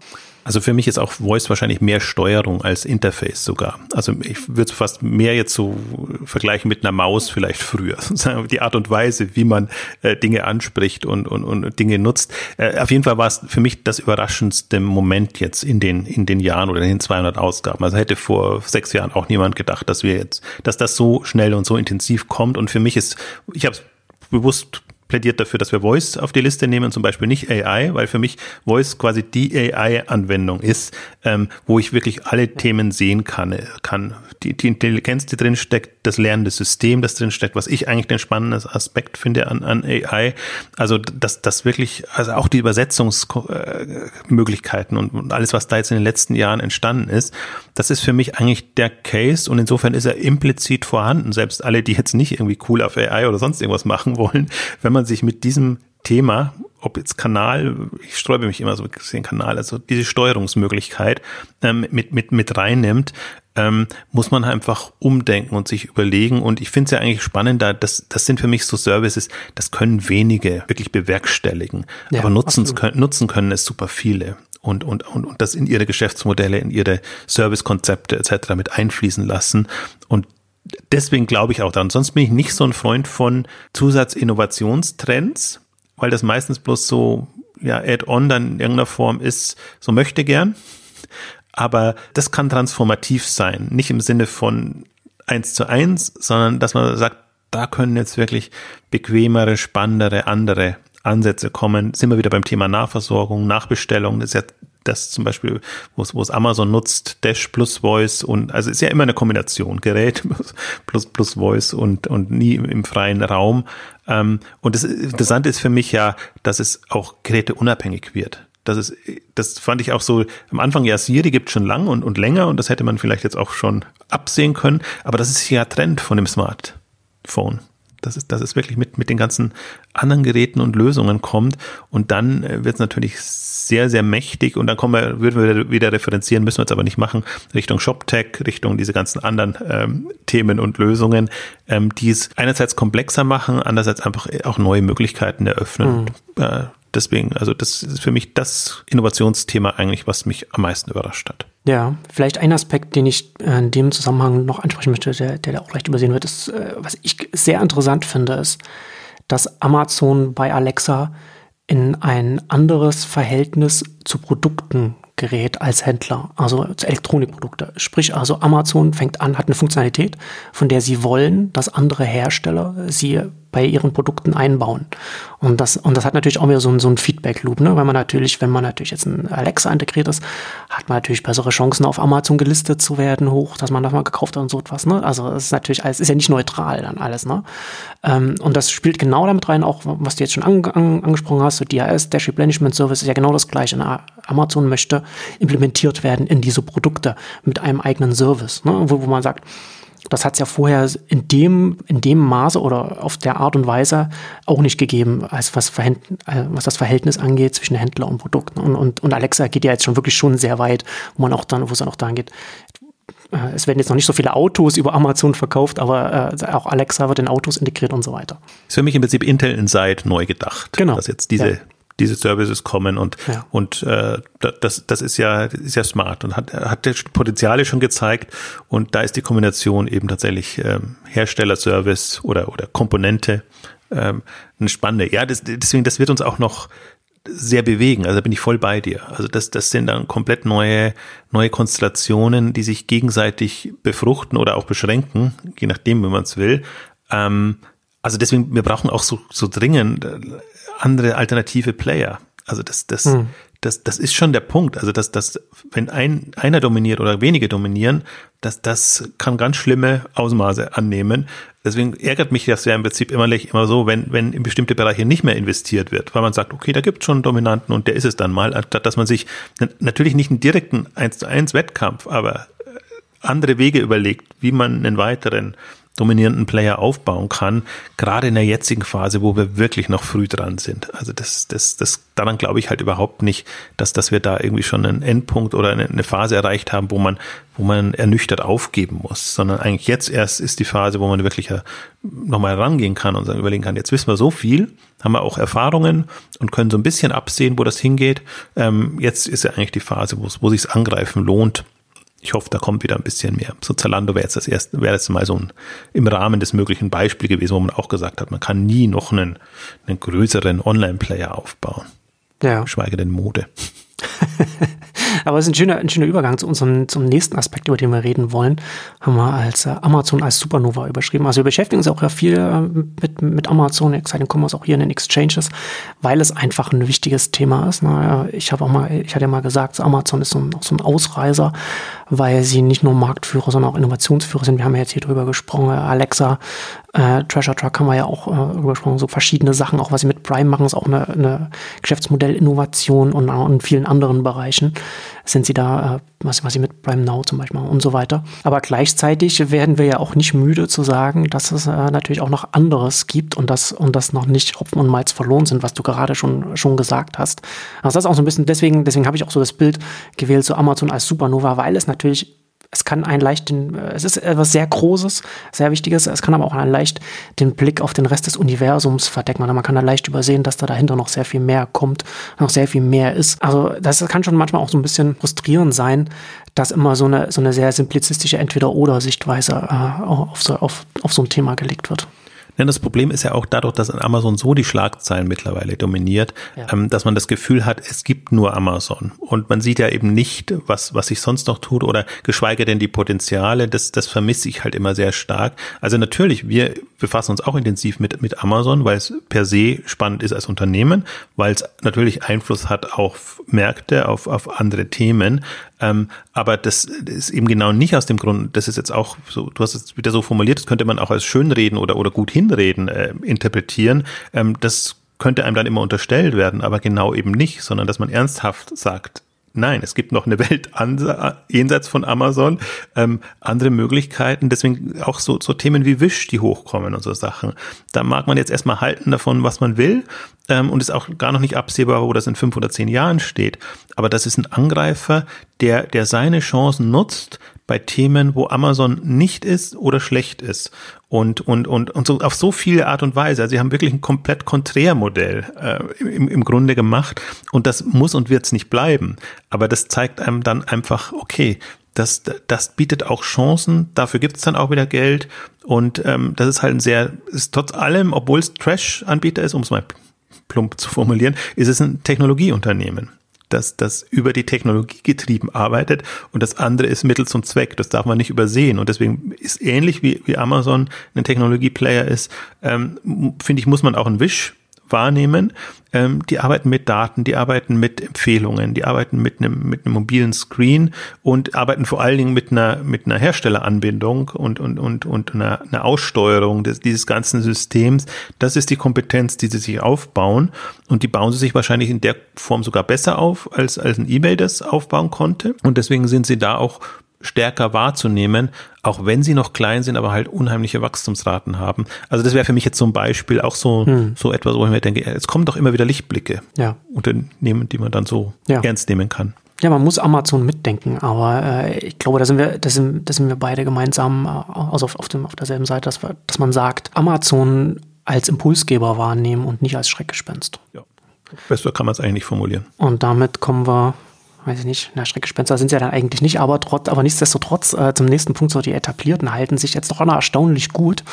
Also für mich ist auch Voice wahrscheinlich mehr Steuerung als Interface sogar. Also ich würde es fast mehr jetzt so vergleichen mit einer Maus vielleicht früher. [laughs] Die Art und Weise, wie man äh, Dinge anspricht und, und, und Dinge nutzt. Äh, auf jeden Fall war es für mich das überraschendste Moment jetzt in den, in den Jahren oder in den 200 Ausgaben. Also hätte vor sechs Jahren auch niemand gedacht, dass wir jetzt, dass das so schnell und so intensiv kommt. Und für mich ist, ich habe es bewusst plädiert dafür, dass wir Voice auf die Liste nehmen, zum Beispiel nicht AI, weil für mich Voice quasi die AI-Anwendung ist, ähm, wo ich wirklich alle Themen sehen kann, kann. Die, die Intelligenz, die drin steckt, das lernende System, das drin steckt, was ich eigentlich den spannenden Aspekt finde an, an AI. Also dass das wirklich, also auch die Übersetzungsmöglichkeiten und, und alles, was da jetzt in den letzten Jahren entstanden ist, das ist für mich eigentlich der Case und insofern ist er implizit vorhanden. Selbst alle, die jetzt nicht irgendwie cool auf AI oder sonst irgendwas machen wollen, wenn man sich mit diesem Thema, ob jetzt Kanal, ich sträube mich immer so mit dem Kanal, also diese Steuerungsmöglichkeit ähm, mit, mit, mit reinnimmt, ähm, muss man einfach umdenken und sich überlegen. Und ich finde es ja eigentlich spannend, da das, das sind für mich so Services, das können wenige wirklich bewerkstelligen. Ja, aber nutzen können, nutzen können es super viele. Und, und, und, und das in ihre Geschäftsmodelle, in ihre Servicekonzepte etc. mit einfließen lassen. Und deswegen glaube ich auch daran. Sonst bin ich nicht so ein Freund von Zusatzinnovationstrends, weil das meistens bloß so ja, Add-on dann in irgendeiner Form ist, so möchte gern. Aber das kann transformativ sein. Nicht im Sinne von eins zu eins, sondern dass man sagt, da können jetzt wirklich bequemere, spannendere, andere Ansätze kommen. Sind wir wieder beim Thema Nahversorgung, Nachbestellung. Das ist ja das zum Beispiel, wo es, wo es Amazon nutzt, Dash plus Voice und also ist ja immer eine Kombination, [laughs] Gerät plus plus Voice und, und nie im, freien Raum. Ähm, und das Interessante ist für mich ja, dass es auch geräteunabhängig wird. Das ist, das fand ich auch so, am Anfang ja Siri gibt schon lang und, und länger und das hätte man vielleicht jetzt auch schon absehen können, aber das ist ja Trend von dem Smartphone. Das ist, dass es wirklich mit, mit den ganzen anderen Geräten und Lösungen kommt. Und dann äh, wird es natürlich sehr, sehr mächtig. Und dann kommen wir, würden wir wieder referenzieren, müssen wir jetzt aber nicht machen, Richtung ShopTech, Richtung diese ganzen anderen ähm, Themen und Lösungen, ähm, die es einerseits komplexer machen, andererseits einfach auch neue Möglichkeiten eröffnen. Mhm. Äh, deswegen, also das ist für mich das Innovationsthema eigentlich, was mich am meisten überrascht hat. Ja, vielleicht ein Aspekt, den ich äh, in dem Zusammenhang noch ansprechen möchte, der, der auch leicht übersehen wird, ist, äh, was ich sehr interessant finde, ist, dass Amazon bei Alexa in ein anderes Verhältnis zu Produkten gerät als Händler, also zu Elektronikprodukte. Sprich also Amazon fängt an, hat eine Funktionalität, von der sie wollen, dass andere Hersteller sie bei ihren Produkten einbauen. Und das, und das hat natürlich auch wieder so, so ein Feedback-Loop, ne? weil man natürlich, wenn man natürlich jetzt ein Alexa integriert ist, hat man natürlich bessere Chancen, auf Amazon gelistet zu werden, hoch, dass man das mal gekauft hat und so etwas. Ne? Also es ist natürlich alles, ist ja nicht neutral dann alles. Ne? Ähm, und das spielt genau damit rein, auch was du jetzt schon an, an, angesprochen hast, so DRS, Dash Replenishment Service ist ja genau das gleiche. Ne? Amazon möchte implementiert werden in diese Produkte mit einem eigenen Service, ne? wo, wo man sagt, das hat es ja vorher in dem, in dem Maße oder auf der Art und Weise auch nicht gegeben, als was, äh, was das Verhältnis angeht zwischen Händler und Produkt. Und, und, und Alexa geht ja jetzt schon wirklich schon sehr weit, wo man auch dann, wo es dann auch dahin geht, äh, es werden jetzt noch nicht so viele Autos über Amazon verkauft, aber äh, auch Alexa wird in Autos integriert und so weiter. Ist für mich im Prinzip Intel Inside neu gedacht. Genau. Dass jetzt diese ja diese Services kommen und ja. und äh, das das ist ja ist ja smart und hat hat Potenziale schon gezeigt und da ist die Kombination eben tatsächlich ähm, Herstellerservice oder oder Komponente ähm, eine spannende. Ja, das, deswegen das wird uns auch noch sehr bewegen. Also da bin ich voll bei dir. Also das, das sind dann komplett neue, neue Konstellationen, die sich gegenseitig befruchten oder auch beschränken, je nachdem, wie man es will. Ähm, also deswegen, wir brauchen auch so, so dringend andere alternative Player. Also das, das, hm. das, das ist schon der Punkt. Also dass, dass wenn ein, einer dominiert oder wenige dominieren, dass das kann ganz schlimme Ausmaße annehmen. Deswegen ärgert mich das ja im Prinzip immer, immer so, wenn, wenn in bestimmte Bereiche nicht mehr investiert wird, weil man sagt, okay, da gibt es schon einen Dominanten und der ist es dann mal, anstatt dass man sich natürlich nicht einen direkten 1 zu 1 Wettkampf, aber andere Wege überlegt, wie man einen weiteren dominierenden Player aufbauen kann, gerade in der jetzigen Phase, wo wir wirklich noch früh dran sind. Also das, das, das, daran glaube ich halt überhaupt nicht, dass, dass wir da irgendwie schon einen Endpunkt oder eine, Phase erreicht haben, wo man, wo man ernüchtert aufgeben muss, sondern eigentlich jetzt erst ist die Phase, wo man wirklich nochmal rangehen kann und sagen, überlegen kann, jetzt wissen wir so viel, haben wir auch Erfahrungen und können so ein bisschen absehen, wo das hingeht. Ähm, jetzt ist ja eigentlich die Phase, wo wo sich's angreifen lohnt ich hoffe, da kommt wieder ein bisschen mehr. So Zalando wäre jetzt das erste, wäre jetzt mal so ein im Rahmen des möglichen Beispiel gewesen, wo man auch gesagt hat, man kann nie noch einen, einen größeren Online-Player aufbauen. Ja. Schweige denn Mode. [laughs] Aber es ist ein schöner, ein schöner Übergang zu unserem zum nächsten Aspekt, über den wir reden wollen. Haben wir als äh, Amazon als Supernova überschrieben. Also wir beschäftigen uns auch ja viel äh, mit, mit Amazon, Exciting Commerce auch hier in den Exchanges, weil es einfach ein wichtiges Thema ist. Na, ich habe auch mal, ich hatte ja mal gesagt, Amazon ist so ein, so ein Ausreißer, weil sie nicht nur Marktführer, sondern auch Innovationsführer sind. Wir haben ja jetzt hier drüber gesprochen, Alexa, äh, Treasure Truck haben wir ja auch äh, übersprochen, so verschiedene Sachen, auch was sie mit Prime machen, ist auch eine, eine Geschäftsmodellinnovation und auch in vielen anderen Bereichen sind sie da, äh, was, was sie mit Prime Now zum Beispiel und so weiter. Aber gleichzeitig werden wir ja auch nicht müde zu sagen, dass es äh, natürlich auch noch anderes gibt und dass und das noch nicht Hopfen und Malz verloren sind, was du gerade schon, schon gesagt hast. Also das ist auch so ein bisschen, deswegen, deswegen habe ich auch so das Bild gewählt, so Amazon als Supernova, weil es natürlich es kann einen leicht den, äh, es ist etwas sehr Großes, sehr Wichtiges, es kann aber auch einen leicht den Blick auf den Rest des Universums verdecken. Man kann da leicht übersehen, dass da dahinter noch sehr viel mehr kommt, noch sehr viel mehr ist. Also das kann schon manchmal auch so ein bisschen frustrierend sein, dass immer so eine, so eine sehr simplizistische Entweder-Oder-Sichtweise äh, auf, so, auf, auf so ein Thema gelegt wird. Ja, das Problem ist ja auch dadurch, dass Amazon so die Schlagzeilen mittlerweile dominiert, ja. ähm, dass man das Gefühl hat, es gibt nur Amazon. Und man sieht ja eben nicht, was, was sich sonst noch tut oder geschweige denn die Potenziale. Das, das vermisse ich halt immer sehr stark. Also natürlich, wir befassen uns auch intensiv mit, mit Amazon, weil es per se spannend ist als Unternehmen, weil es natürlich Einfluss hat auf Märkte, auf, auf andere Themen. Ähm, aber das ist eben genau nicht aus dem Grund, das ist jetzt auch so, du hast es wieder so formuliert, das könnte man auch als Schönreden oder, oder gut hinreden äh, interpretieren. Ähm, das könnte einem dann immer unterstellt werden, aber genau eben nicht, sondern dass man ernsthaft sagt, Nein, es gibt noch eine Welt jenseits von Amazon, ähm, andere Möglichkeiten. Deswegen auch so, so Themen wie Wish, die hochkommen und so Sachen. Da mag man jetzt erstmal halten davon, was man will ähm, und ist auch gar noch nicht absehbar, wo das in fünf oder zehn Jahren steht. Aber das ist ein Angreifer, der, der seine Chancen nutzt bei Themen, wo Amazon nicht ist oder schlecht ist. Und, und, und, und so auf so viele Art und Weise. Also sie haben wirklich ein komplett Konträrmodell äh, im, im Grunde gemacht. Und das muss und wird es nicht bleiben. Aber das zeigt einem dann einfach, okay, das, das bietet auch Chancen, dafür gibt es dann auch wieder Geld. Und ähm, das ist halt ein sehr, ist trotz allem, obwohl es Trash-Anbieter ist, um es mal plump zu formulieren, ist es ein Technologieunternehmen, das, das über die Technologie getrieben arbeitet und das andere ist Mittel zum Zweck. Das darf man nicht übersehen. Und deswegen ist ähnlich wie, wie Amazon ein Technologieplayer ist, ähm, finde ich, muss man auch ein Wish wahrnehmen. Ähm, die arbeiten mit Daten, die arbeiten mit Empfehlungen, die arbeiten mit einem mit einem mobilen Screen und arbeiten vor allen Dingen mit einer mit einer Herstelleranbindung und und und und einer, einer Aussteuerung des, dieses ganzen Systems. Das ist die Kompetenz, die sie sich aufbauen und die bauen sie sich wahrscheinlich in der Form sogar besser auf als als ein eBay das aufbauen konnte und deswegen sind sie da auch stärker wahrzunehmen, auch wenn sie noch klein sind, aber halt unheimliche Wachstumsraten haben. Also das wäre für mich jetzt so ein Beispiel, auch so, hm. so etwas, wo ich mir denke, es kommen doch immer wieder Lichtblicke. Ja. Unternehmen, die man dann so ja. ernst nehmen kann. Ja, man muss Amazon mitdenken, aber äh, ich glaube, da sind wir, da sind, da sind wir beide gemeinsam, äh, also auf, auf, dem, auf derselben Seite, dass, wir, dass man sagt, Amazon als Impulsgeber wahrnehmen und nicht als Schreckgespenst. Ja. Besser kann man es eigentlich nicht formulieren. Und damit kommen wir weiß ich nicht, na, Schreckgespenster sind sie ja dann eigentlich nicht, aber, trotz, aber nichtsdestotrotz äh, zum nächsten Punkt, so die etablierten halten sich jetzt doch noch erstaunlich gut.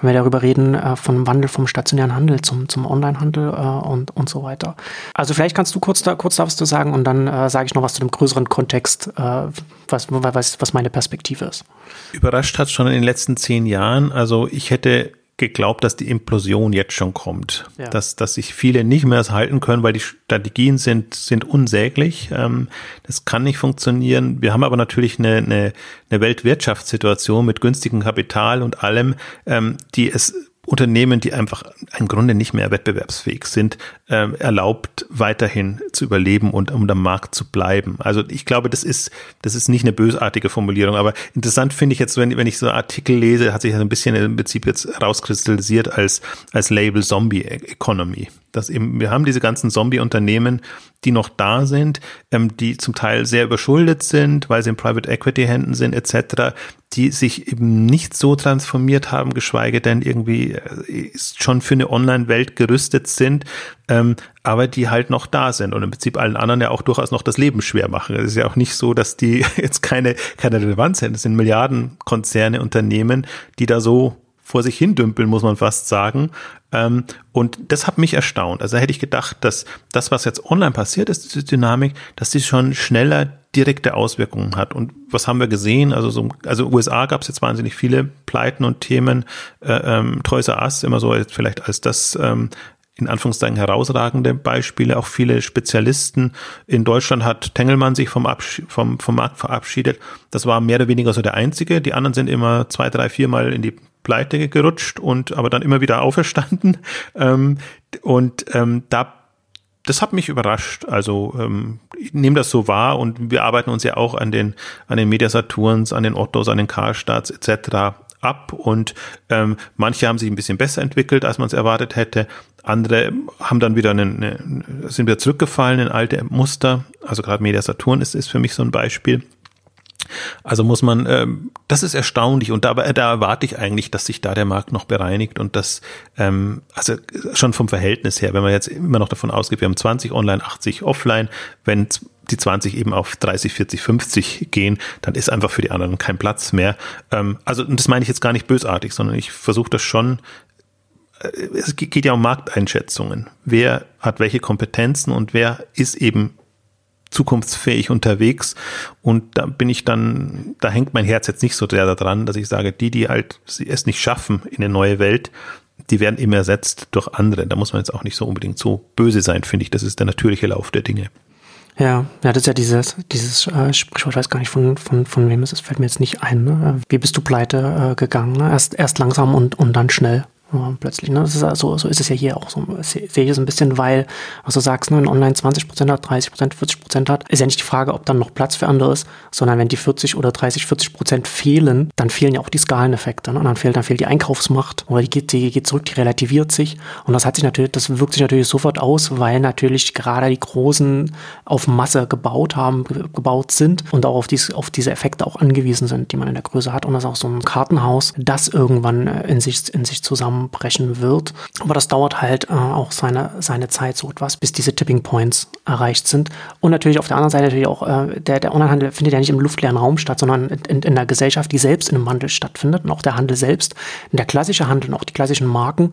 Wenn wir darüber reden, äh, vom Wandel vom stationären Handel zum, zum Onlinehandel äh, und, und so weiter. Also vielleicht kannst du kurz da, kurz da was zu sagen und dann äh, sage ich noch was zu dem größeren Kontext, äh, was, was, was meine Perspektive ist. Überrascht hat schon in den letzten zehn Jahren. Also ich hätte geglaubt, dass die Implosion jetzt schon kommt. Ja. Dass, dass sich viele nicht mehr halten können, weil die Strategien sind, sind unsäglich. Ähm, das kann nicht funktionieren. Wir haben aber natürlich eine, eine, eine Weltwirtschaftssituation mit günstigem Kapital und allem, ähm, die es Unternehmen, die einfach im Grunde nicht mehr wettbewerbsfähig sind, äh, erlaubt, weiterhin zu überleben und um am Markt zu bleiben. Also ich glaube, das ist, das ist nicht eine bösartige Formulierung, aber interessant finde ich jetzt, wenn, wenn ich so Artikel lese, hat sich das ein bisschen im Prinzip jetzt rauskristallisiert als, als Label Zombie Economy. Das eben, wir haben diese ganzen Zombie-Unternehmen, die noch da sind, ähm, die zum Teil sehr überschuldet sind, weil sie in Private Equity Händen sind, etc., die sich eben nicht so transformiert haben, geschweige denn irgendwie äh, schon für eine Online-Welt gerüstet sind, ähm, aber die halt noch da sind und im Prinzip allen anderen ja auch durchaus noch das Leben schwer machen. Es ist ja auch nicht so, dass die [laughs] jetzt keine, keine Relevanz hätten. Es sind Milliardenkonzerne, Unternehmen, die da so vor sich hin dümpeln, muss man fast sagen. Ähm, und das hat mich erstaunt. Also hätte ich gedacht, dass das, was jetzt online passiert ist, diese Dynamik, dass die schon schneller direkte Auswirkungen hat. Und was haben wir gesehen? Also so, also USA gab es jetzt wahnsinnig viele Pleiten und Themen. Äh, ähm, Toys R Us immer so vielleicht als das ähm, in Anführungszeichen herausragende Beispiele, auch viele Spezialisten. In Deutschland hat Tengelmann sich vom, Abschied, vom, vom Markt verabschiedet. Das war mehr oder weniger so der einzige. Die anderen sind immer zwei, drei, viermal in die pleite gerutscht und aber dann immer wieder auferstanden. [laughs] Ähm, und ähm, da das hat mich überrascht. Also ähm, ich nehme das so wahr und wir arbeiten uns ja auch an den an den Mediasaturns, an den Ottos, an den Karlstaats etc. ab und ähm, manche haben sich ein bisschen besser entwickelt, als man es erwartet hätte. Andere haben dann wieder eine, eine, sind wieder zurückgefallen in alte Muster. Also gerade Mediasaturn ist, ist für mich so ein Beispiel. Also muss man, ähm, das ist erstaunlich und da, da erwarte ich eigentlich, dass sich da der Markt noch bereinigt und das, ähm, also schon vom Verhältnis her, wenn man jetzt immer noch davon ausgeht, wir haben 20 online, 80 offline, wenn die 20 eben auf 30, 40, 50 gehen, dann ist einfach für die anderen kein Platz mehr. Ähm, also, und das meine ich jetzt gar nicht bösartig, sondern ich versuche das schon äh, es geht ja um Markteinschätzungen. Wer hat welche Kompetenzen und wer ist eben zukunftsfähig unterwegs. Und da bin ich dann, da hängt mein Herz jetzt nicht so sehr daran, dass ich sage, die, die halt es nicht schaffen in eine neue Welt, die werden immer ersetzt durch andere. Da muss man jetzt auch nicht so unbedingt so böse sein, finde ich. Das ist der natürliche Lauf der Dinge. Ja, ja, das ist ja dieses, dieses äh, Sprichwort, weiß gar nicht von, von, von wem es ist, fällt mir jetzt nicht ein. Ne? Wie bist du pleite äh, gegangen? Ne? Erst, erst langsam und, und dann schnell. Ja, plötzlich. Ne? Das ist also, so ist es ja hier auch so. Sehe ich es ein bisschen, weil, was du sagst, ne, wenn online 20% hat, 30%, 40% hat, ist ja nicht die Frage, ob dann noch Platz für andere ist, sondern wenn die 40 oder 30, 40% fehlen, dann fehlen ja auch die Skaleneffekte. Ne? Und dann fehlt, dann fehlt die Einkaufsmacht oder die geht, die geht zurück, die relativiert sich. Und das hat sich natürlich, das wirkt sich natürlich sofort aus, weil natürlich gerade die Großen auf Masse gebaut haben, gebaut sind und auch auf, dies, auf diese Effekte auch angewiesen sind, die man in der Größe hat. Und das ist auch so ein Kartenhaus, das irgendwann äh, in sich, in sich zusammen zusammenbrechen wird. Aber das dauert halt äh, auch seine, seine Zeit so etwas, bis diese Tipping Points erreicht sind. Und natürlich auf der anderen Seite natürlich auch, äh, der, der Onlinehandel findet ja nicht im luftleeren Raum statt, sondern in, in der Gesellschaft, die selbst in einem Wandel stattfindet. Und auch der Handel selbst, der klassische Handel und auch die klassischen Marken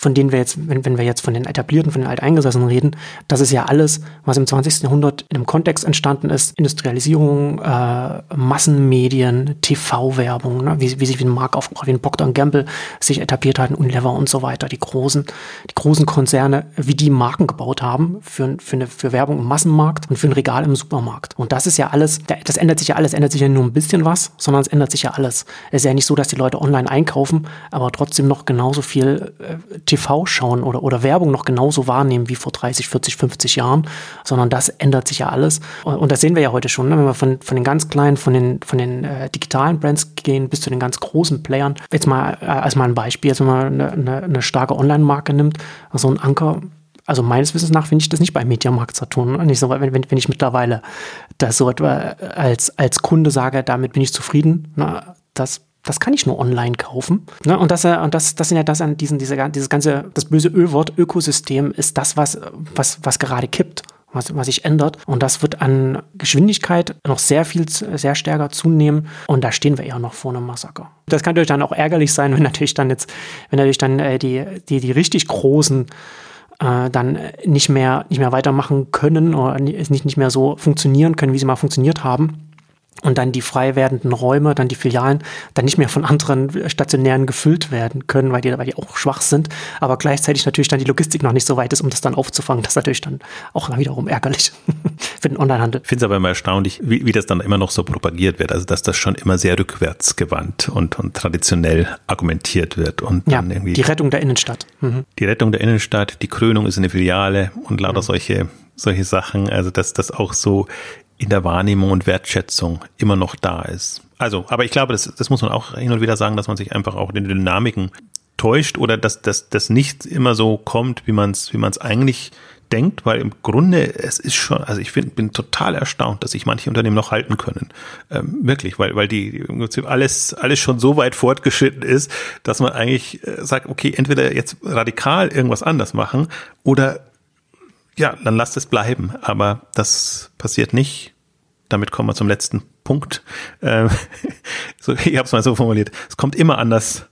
von denen wir jetzt, wenn, wenn wir jetzt von den etablierten, von den Alteingesessenen reden, das ist ja alles, was im 20. Jahrhundert in einem Kontext entstanden ist. Industrialisierung, äh, Massenmedien, TV-Werbung, ne? wie, wie sich wie ein Mark aufgebaut, wie ein Procter Gamble sich etabliert hat, Unilever und so weiter. Die großen, die großen Konzerne, wie die Marken gebaut haben für, für, eine, für Werbung im Massenmarkt und für ein Regal im Supermarkt. Und das ist ja alles, das ändert sich ja alles, ändert sich ja nur ein bisschen was, sondern es ändert sich ja alles. Es ist ja nicht so, dass die Leute online einkaufen, aber trotzdem noch genauso viel äh, TV schauen oder, oder Werbung noch genauso wahrnehmen wie vor 30, 40, 50 Jahren, sondern das ändert sich ja alles. Und das sehen wir ja heute schon, ne? wenn wir von, von den ganz kleinen, von den, von den äh, digitalen Brands gehen bis zu den ganz großen Playern. Jetzt mal äh, als mal ein Beispiel, jetzt wenn man eine, eine, eine starke Online-Marke nimmt, also ein Anker, also meines Wissens nach finde ich das nicht bei Mediamarkt Saturn. Nicht so, wenn, wenn, wenn ich mittlerweile das so etwa als, als Kunde sage, damit bin ich zufrieden, na, das das kann ich nur online kaufen. Ne? Und das, und das, das sind ja das an diesen, diese, dieses ganze, das böse Ölwort Ökosystem ist das, was, was, was gerade kippt. Was, was sich ändert. Und das wird an Geschwindigkeit noch sehr viel, sehr stärker zunehmen. Und da stehen wir eher noch vor einem Massaker. Das kann natürlich dann auch ärgerlich sein, wenn natürlich dann jetzt, wenn natürlich dann äh, die, die, die richtig großen äh, dann nicht mehr, nicht mehr weitermachen können oder nicht, nicht mehr so funktionieren können, wie sie mal funktioniert haben und dann die frei werdenden Räume, dann die Filialen, dann nicht mehr von anderen Stationären gefüllt werden können, weil die, weil die auch schwach sind, aber gleichzeitig natürlich dann die Logistik noch nicht so weit ist, um das dann aufzufangen. Das ist natürlich dann auch wiederum ärgerlich [laughs] für den Onlinehandel. Ich finde es aber immer erstaunlich, wie, wie das dann immer noch so propagiert wird, also dass das schon immer sehr rückwärtsgewandt und, und traditionell argumentiert wird. Und ja, irgendwie die Rettung der Innenstadt. Mhm. Die Rettung der Innenstadt, die Krönung ist eine Filiale und lauter mhm. solche solche Sachen, also dass das auch so in der Wahrnehmung und Wertschätzung immer noch da ist. Also, aber ich glaube, das, das muss man auch hin und wieder sagen, dass man sich einfach auch in den Dynamiken täuscht oder dass das nicht immer so kommt, wie man es wie man es eigentlich denkt, weil im Grunde es ist schon, also ich find, bin total erstaunt, dass sich manche Unternehmen noch halten können, ähm, wirklich, weil weil die Prinzip alles alles schon so weit fortgeschritten ist, dass man eigentlich äh, sagt, okay, entweder jetzt radikal irgendwas anders machen oder ja, dann lasst es bleiben. Aber das passiert nicht. Damit kommen wir zum letzten Punkt. Ähm, [laughs] so, ich habe es mal so formuliert. Es kommt immer anders,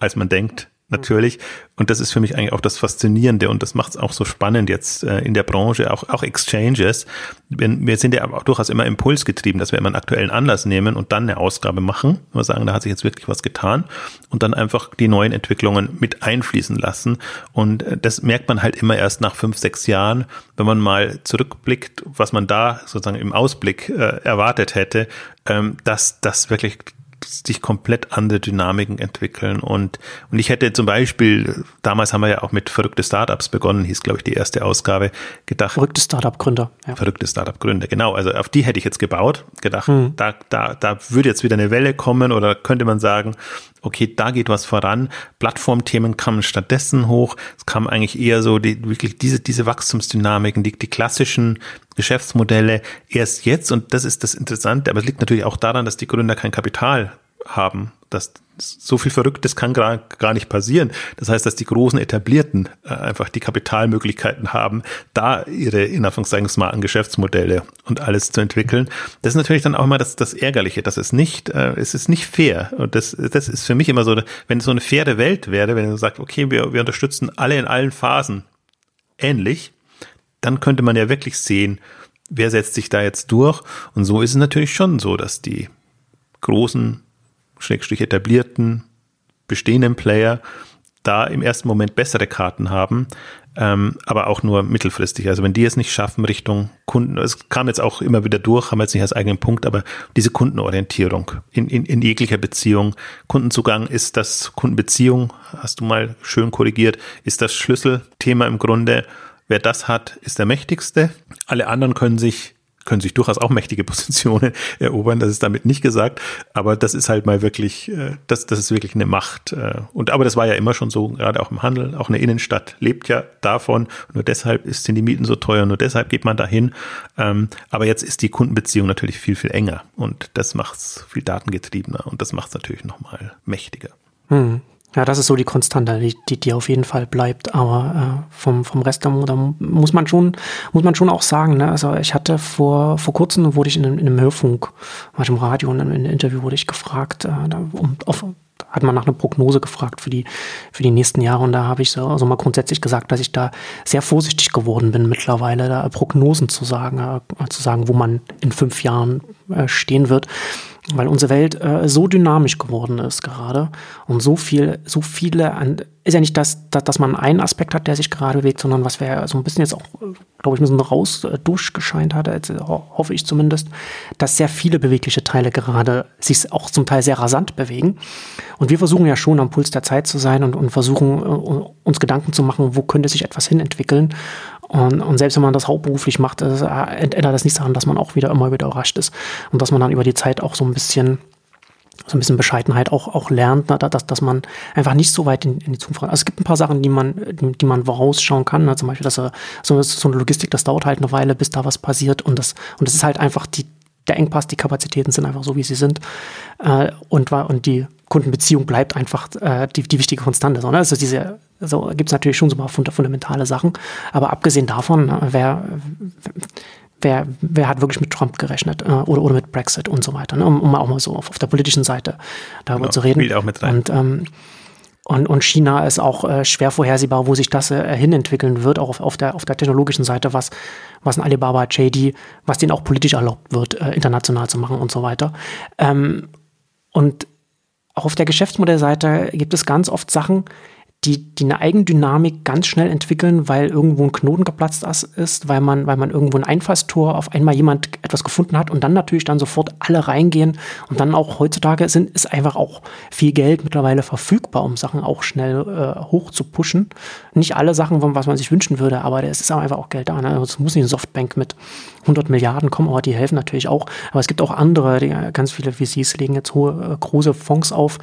als man denkt natürlich. Und das ist für mich eigentlich auch das Faszinierende und das macht es auch so spannend jetzt äh, in der Branche, auch, auch Exchanges. Wir, wir sind ja auch durchaus immer impulsgetrieben, dass wir immer einen aktuellen Anlass nehmen und dann eine Ausgabe machen. Wir sagen, da hat sich jetzt wirklich was getan und dann einfach die neuen Entwicklungen mit einfließen lassen. Und äh, das merkt man halt immer erst nach fünf, sechs Jahren, wenn man mal zurückblickt, was man da sozusagen im Ausblick äh, erwartet hätte, ähm, dass das wirklich sich komplett andere Dynamiken entwickeln. Und, und ich hätte zum Beispiel, damals haben wir ja auch mit verrückte Startups begonnen, hieß, glaube ich, die erste Ausgabe, gedacht. Verrückte Startup-Gründer. Ja. Verrückte Startup-Gründer, genau. Also auf die hätte ich jetzt gebaut, gedacht, mhm. da, da, da würde jetzt wieder eine Welle kommen oder könnte man sagen, okay, da geht was voran. Plattformthemen kamen stattdessen hoch. Es kam eigentlich eher so die, wirklich diese, diese Wachstumsdynamiken, die, die klassischen Geschäftsmodelle erst jetzt. Und das ist das Interessante. Aber es liegt natürlich auch daran, dass die Gründer kein Kapital haben. Das, so viel Verrücktes kann gar, gar nicht passieren. Das heißt, dass die großen Etablierten äh, einfach die Kapitalmöglichkeiten haben, da ihre, in Anführungszeichen, smarten Geschäftsmodelle und alles zu entwickeln. Das ist natürlich dann auch immer das, das Ärgerliche. Das ist nicht, äh, es ist nicht fair. Und das, das ist für mich immer so, wenn es so eine faire Welt wäre, wenn du sagst, okay, wir, wir unterstützen alle in allen Phasen ähnlich, dann könnte man ja wirklich sehen, wer setzt sich da jetzt durch. Und so ist es natürlich schon so, dass die großen schrägstrich etablierten, bestehenden Player da im ersten Moment bessere Karten haben, ähm, aber auch nur mittelfristig. Also wenn die es nicht schaffen Richtung Kunden, es kam jetzt auch immer wieder durch, haben wir jetzt nicht als eigenen Punkt, aber diese Kundenorientierung in, in, in jeglicher Beziehung. Kundenzugang ist das Kundenbeziehung, hast du mal schön korrigiert, ist das Schlüsselthema im Grunde. Wer das hat, ist der mächtigste. Alle anderen können sich können sich durchaus auch mächtige [laughs] Positionen erobern, das ist damit nicht gesagt, aber das ist halt mal wirklich, äh, das, das ist wirklich eine Macht. Äh, und aber das war ja immer schon so, gerade auch im Handel, auch eine Innenstadt lebt ja davon. Nur deshalb sind die Mieten so teuer, nur deshalb geht man dahin. Ähm, aber jetzt ist die Kundenbeziehung natürlich viel, viel enger und das macht es viel datengetriebener und das macht es natürlich nochmal mächtiger. Hm. Ja, das ist so die Konstante, die, die, auf jeden Fall bleibt. Aber äh, vom, vom Rest da, da muss man schon, muss man schon auch sagen, ne? Also ich hatte vor, vor kurzem wurde ich in einem, in einem Hörfunk, war ich im Radio und in einem Interview wurde ich gefragt, äh, da, um, auf, hat man nach einer Prognose gefragt für die, für die nächsten Jahre. Und da habe ich so also mal grundsätzlich gesagt, dass ich da sehr vorsichtig geworden bin mittlerweile, da Prognosen zu sagen, äh, zu sagen, wo man in fünf Jahren äh, stehen wird weil unsere Welt äh, so dynamisch geworden ist gerade und so viel, so viele an, ist ja nicht, dass, dass, dass man einen Aspekt hat, der sich gerade bewegt, sondern was wir so ein bisschen jetzt auch, glaube ich, ein bisschen raus äh, durchgescheint hatte, jetzt, hoffe ich zumindest, dass sehr viele bewegliche Teile gerade sich auch zum Teil sehr rasant bewegen. Und wir versuchen ja schon am Puls der Zeit zu sein und, und versuchen äh, uns Gedanken zu machen, wo könnte sich etwas hin entwickeln. Und, und selbst wenn man das hauptberuflich macht, äh, ändert das nichts daran, dass man auch wieder immer wieder überrascht ist und dass man dann über die Zeit auch so ein bisschen so ein bisschen Bescheidenheit auch, auch lernt, dass, dass man einfach nicht so weit in, in die Zukunft. Also es gibt ein paar Sachen, die man, die, die man vorausschauen kann. Ne? Zum Beispiel, dass so, so eine Logistik, das dauert halt eine Weile, bis da was passiert. Und das, und das ist halt einfach die, der Engpass, die Kapazitäten sind einfach so, wie sie sind. Äh, und, und die Kundenbeziehung bleibt einfach äh, die, die wichtige Konstante. So, ne? Also diese, so gibt es natürlich schon so ein paar fundamentale Sachen. Aber abgesehen davon, äh, wer, wer, wer hat wirklich mit Trump gerechnet äh, oder, oder mit Brexit und so weiter, ne? um, um auch mal so auf, auf der politischen Seite darüber genau, zu reden. Auch mit rein. Und, ähm, Und, und China ist auch äh, schwer vorhersehbar, wo sich das äh, hinentwickeln wird, auch auf, auf, der, auf der technologischen Seite, was, was ein Alibaba, JD, was denen auch politisch erlaubt wird, äh, international zu machen und so weiter. Ähm, und auch auf der Geschäftsmodellseite gibt es ganz oft Sachen, die, die eine Eigendynamik ganz schnell entwickeln, weil irgendwo ein Knoten geplatzt ist, weil man, weil man irgendwo ein Einfallstor auf einmal jemand etwas gefunden hat und dann natürlich dann sofort alle reingehen und dann auch heutzutage sind, ist einfach auch viel Geld mittlerweile verfügbar, um Sachen auch schnell äh, hoch zu pushen. Nicht alle Sachen, was man sich wünschen würde, aber es ist einfach auch Geld da. Ne? Also es muss nicht ein Softbank mit 100 Milliarden kommen, aber die helfen natürlich auch. Aber es gibt auch andere, die, ganz viele VCs legen jetzt hohe, äh, große Fonds auf,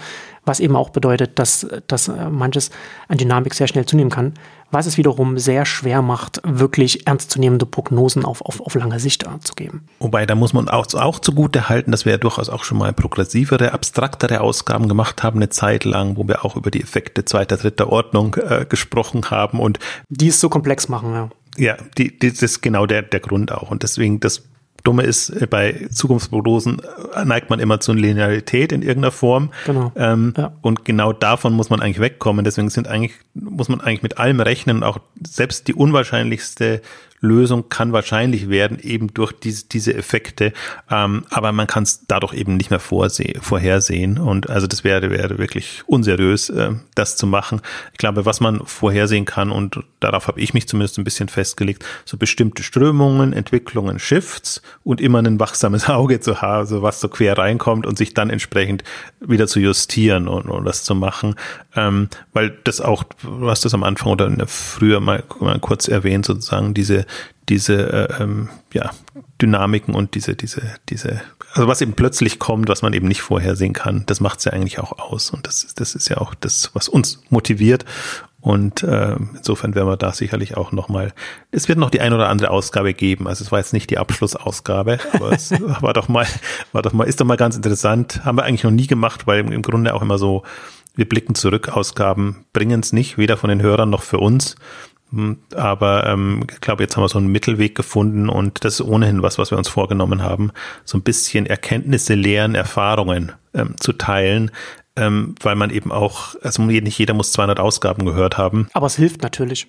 was eben auch bedeutet, dass, dass äh, manches an Dynamik sehr schnell zunehmen kann, was es wiederum sehr schwer macht, wirklich ernstzunehmende Prognosen auf, auf, auf lange Sicht äh, zu geben. Wobei, da muss man auch, auch zugute halten, dass wir ja durchaus auch schon mal progressivere, abstraktere Ausgaben gemacht haben, eine Zeit lang, wo wir auch über die Effekte zweiter, dritter Ordnung äh, gesprochen haben und die es so komplex machen, ja. Ja, die, die, das ist genau der, der Grund auch. Und deswegen, das Dumme ist, äh, bei Zukunftsprognosen äh, neigt man immer zu Linearität in irgendeiner Form. Genau. Ähm, ja. Und genau davon muss man eigentlich wegkommen. Deswegen sind eigentlich, muss man eigentlich mit allem rechnen, auch selbst die unwahrscheinlichste Lösung kann wahrscheinlich werden, eben durch diese, diese Effekte. Ähm, aber man kann es dadurch eben nicht mehr vorhersehen. Und also das wäre, wäre wirklich unseriös, äh, das zu machen. Ich glaube, was man vorhersehen kann, und darauf habe ich mich zumindest ein bisschen festgelegt, so bestimmte Strömungen, Entwicklungen, Shifts und immer ein wachsames [laughs] Auge zu haben, so was so quer reinkommt und sich dann entsprechend wieder zu justieren und, und das zu machen. Ähm, weil das auch, du hast das am Anfang oder früher mal, mal kurz erwähnt, sozusagen diese diese äh, ähm, ja, Dynamiken und diese, diese, diese, also was eben plötzlich kommt, was man eben nicht vorhersehen kann, das macht es ja eigentlich auch aus. Und das, ist das ist ja auch das, was uns motiviert. Und äh, insofern werden wir da sicherlich auch nochmal, es wird noch die ein oder andere Ausgabe geben. Also es war jetzt nicht die Abschlussausgabe, aber es [laughs] war doch mal, war doch mal, ist doch mal ganz interessant. Haben wir eigentlich noch nie gemacht, weil im Grunde auch immer so, wir blicken zurück, Ausgaben bringen es nicht, weder von den Hörern noch für uns. Hm, aber ähm, ich glaube, jetzt haben wir so einen Mittelweg gefunden und das ist ohnehin was, was wir uns vorgenommen haben, so ein bisschen Erkenntnisse, Lehren, Erfahrungen ähm, zu teilen, ähm, weil man eben auch, also nicht jeder muss 200 Ausgaben gehört haben. Aber es hilft natürlich.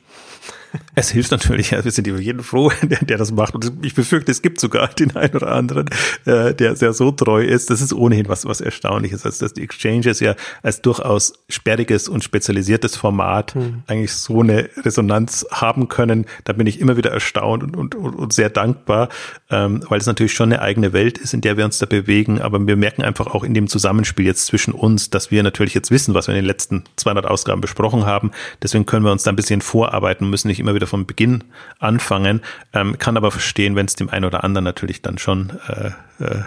[laughs] Es hilft natürlich, wir sind über jeden froh, [laughs] der, der das macht. Und ich befürchte, es gibt sogar den einen oder anderen, äh, der sehr so treu ist. Das ist ohnehin was, was Erstaunliches. Also, dass die Exchanges ja als durchaus sperriges und spezialisiertes Format hm. eigentlich so eine Resonanz haben können. Da bin ich immer wieder erstaunt und, und, und sehr dankbar, ähm, weil es natürlich schon eine eigene Welt ist, in der wir uns da bewegen. Aber wir merken einfach auch in dem Zusammenspiel jetzt zwischen uns, dass wir natürlich jetzt wissen, was wir in den letzten 200 Ausgaben besprochen haben. Deswegen können wir uns da ein bisschen vorarbeiten, müssen nicht immer wieder von Beginn anfangen, ähm, kann aber verstehen, wenn es dem einen oder anderen natürlich dann schon äh, äh,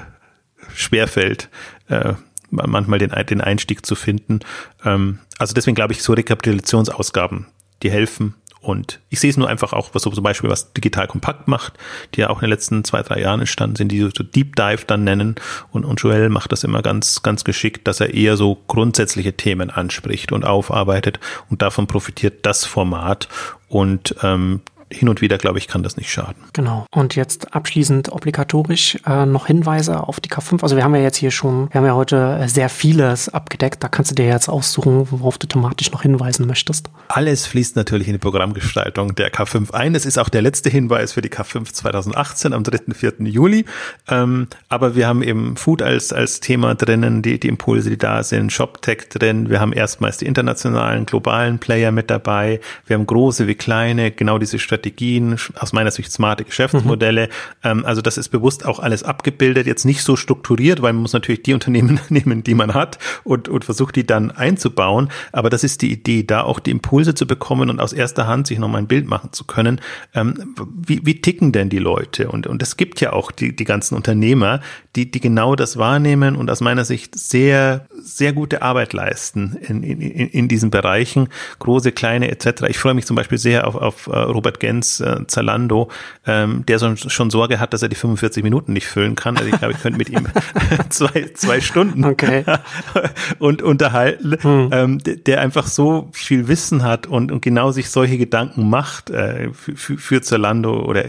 schwerfällt, äh, manchmal den, den Einstieg zu finden. Ähm, also deswegen glaube ich, so Rekapitulationsausgaben, die helfen. Und ich sehe es nur einfach auch, was so zum Beispiel was Digital Kompakt macht, die ja auch in den letzten zwei, drei Jahren entstanden sind, die so Deep Dive dann nennen. Und, und Joel macht das immer ganz, ganz geschickt, dass er eher so grundsätzliche Themen anspricht und aufarbeitet. Und davon profitiert das Format. Und ähm, hin und wieder, glaube ich, kann das nicht schaden. Genau. Und jetzt abschließend obligatorisch äh, noch Hinweise auf die K5. Also wir haben ja jetzt hier schon, wir haben ja heute sehr vieles abgedeckt. Da kannst du dir jetzt aussuchen, worauf du thematisch noch hinweisen möchtest. Alles fließt natürlich in die Programmgestaltung der K5 ein. Es ist auch der letzte Hinweis für die K5 2018 am 3. 4. Juli. Ähm, aber wir haben eben Food als, als Thema drinnen, die, die Impulse, die da sind, ShopTech drin. Wir haben erstmals die internationalen, globalen Player mit dabei. Wir haben große wie kleine, genau diese Strategie Strategien, aus meiner Sicht smarte Geschäftsmodelle. Mhm. Ähm, also das ist bewusst auch alles abgebildet, jetzt nicht so strukturiert, weil man muss natürlich die Unternehmen [laughs] nehmen, die man hat und, und versucht die dann einzubauen. Aber das ist die Idee, da auch die Impulse zu bekommen und aus erster Hand sich nochmal ein Bild machen zu können. Ähm, wie, wie ticken denn die Leute? Und, und es gibt ja auch die, die ganzen Unternehmer, die, die genau das wahrnehmen und aus meiner Sicht sehr, sehr gute Arbeit leisten in, in, in diesen Bereichen, große, kleine etc. Ich freue mich zum Beispiel sehr auf, auf uh, Robert Gell Intelligenz äh, Zalando, ähm, der so, schon Sorge hat, dass er die 45 Minuten nicht füllen kann. Also ich glaube, ich könnte mit ihm [laughs] zwei, zwei Stunden okay. [laughs] und unterhalten, hm. ähm, der einfach so viel Wissen hat und, und genau sich solche Gedanken macht äh, für, für Zalando oder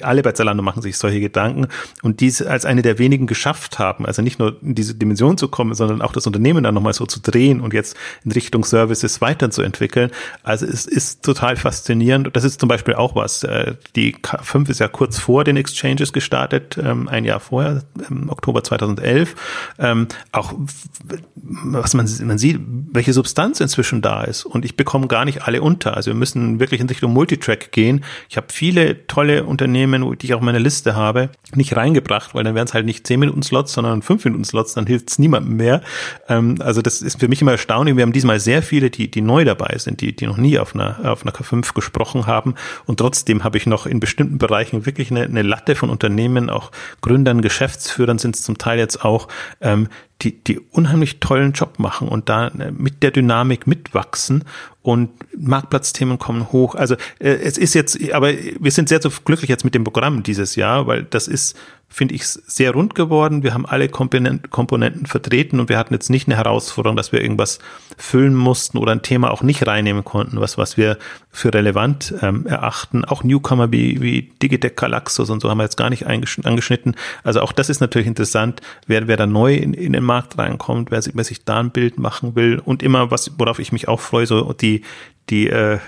alle bei Zalando machen sich solche Gedanken und dies als eine der wenigen geschafft haben, also nicht nur in diese Dimension zu kommen, sondern auch das Unternehmen dann nochmal so zu drehen und jetzt in Richtung Services weiterzuentwickeln. Also es ist total faszinierend. Das ist zum Beispiel auch was. Äh, die K5 ist ja kurz vor den Exchanges gestartet, ähm, ein Jahr vorher, im Oktober 2011. Ähm, auch was man, man sieht, welche Substanz inzwischen da ist. Und ich bekomme gar nicht alle unter. Also wir müssen wirklich in Richtung Multitrack gehen. Ich habe viele tolle Unternehmen, die ich auf meiner Liste habe, nicht reingebracht, weil dann wären es halt nicht 10 Minuten Slots, sondern 5 Minuten Slots, dann hilft es niemandem mehr. Ähm, also das ist für mich immer erstaunlich. Wir haben diesmal sehr viele, die, die neu dabei sind, die, die noch nie auf einer, auf einer K5 gesprochen haben. Und trotzdem habe ich noch in bestimmten Bereichen wirklich eine, eine Latte von Unternehmen, auch Gründern, Geschäftsführern sind es zum Teil jetzt auch, ähm, die, die unheimlich tollen Job machen und da äh, mit der Dynamik mitwachsen und Marktplatzthemen kommen hoch. Also äh, es ist jetzt, aber wir sind sehr so glücklich jetzt mit dem Programm dieses Jahr, weil das ist finde ich, sehr rund geworden. Wir haben alle Komponenten vertreten und wir hatten jetzt nicht eine Herausforderung, dass wir irgendwas füllen mussten oder ein Thema auch nicht reinnehmen konnten, was, was wir für relevant ähm, erachten. Auch Newcomer wie, wie Digitec Galaxus und so haben wir jetzt gar nicht angeschnitten. Also auch das ist natürlich interessant, wer, wer da neu in, in den Markt reinkommt, wer, wer sich da ein Bild machen will und immer was, worauf ich mich auch freue, so die, die äh,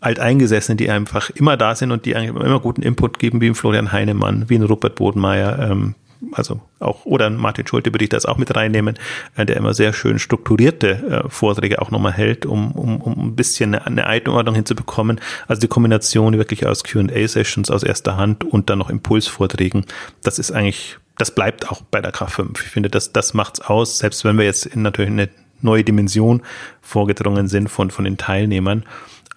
Alteingesessenen, die einfach immer da sind und die immer guten Input geben, wie ein Florian Heinemann, wie ein Rupert Bodenmeier, ähm, also auch, oder Martin Schulte würde ich das auch mit reinnehmen, äh, der immer sehr schön strukturierte äh, Vorträge auch nochmal hält, um, um, um ein bisschen eine, eine Einordnung hinzubekommen. Also die Kombination wirklich aus Q&A-Sessions aus erster Hand und dann noch Impulsvorträgen, das ist eigentlich, das bleibt auch bei der K5. Ich finde, das, das macht's aus, selbst wenn wir jetzt in natürlich eine neue Dimension vorgedrungen sind von, von den Teilnehmern.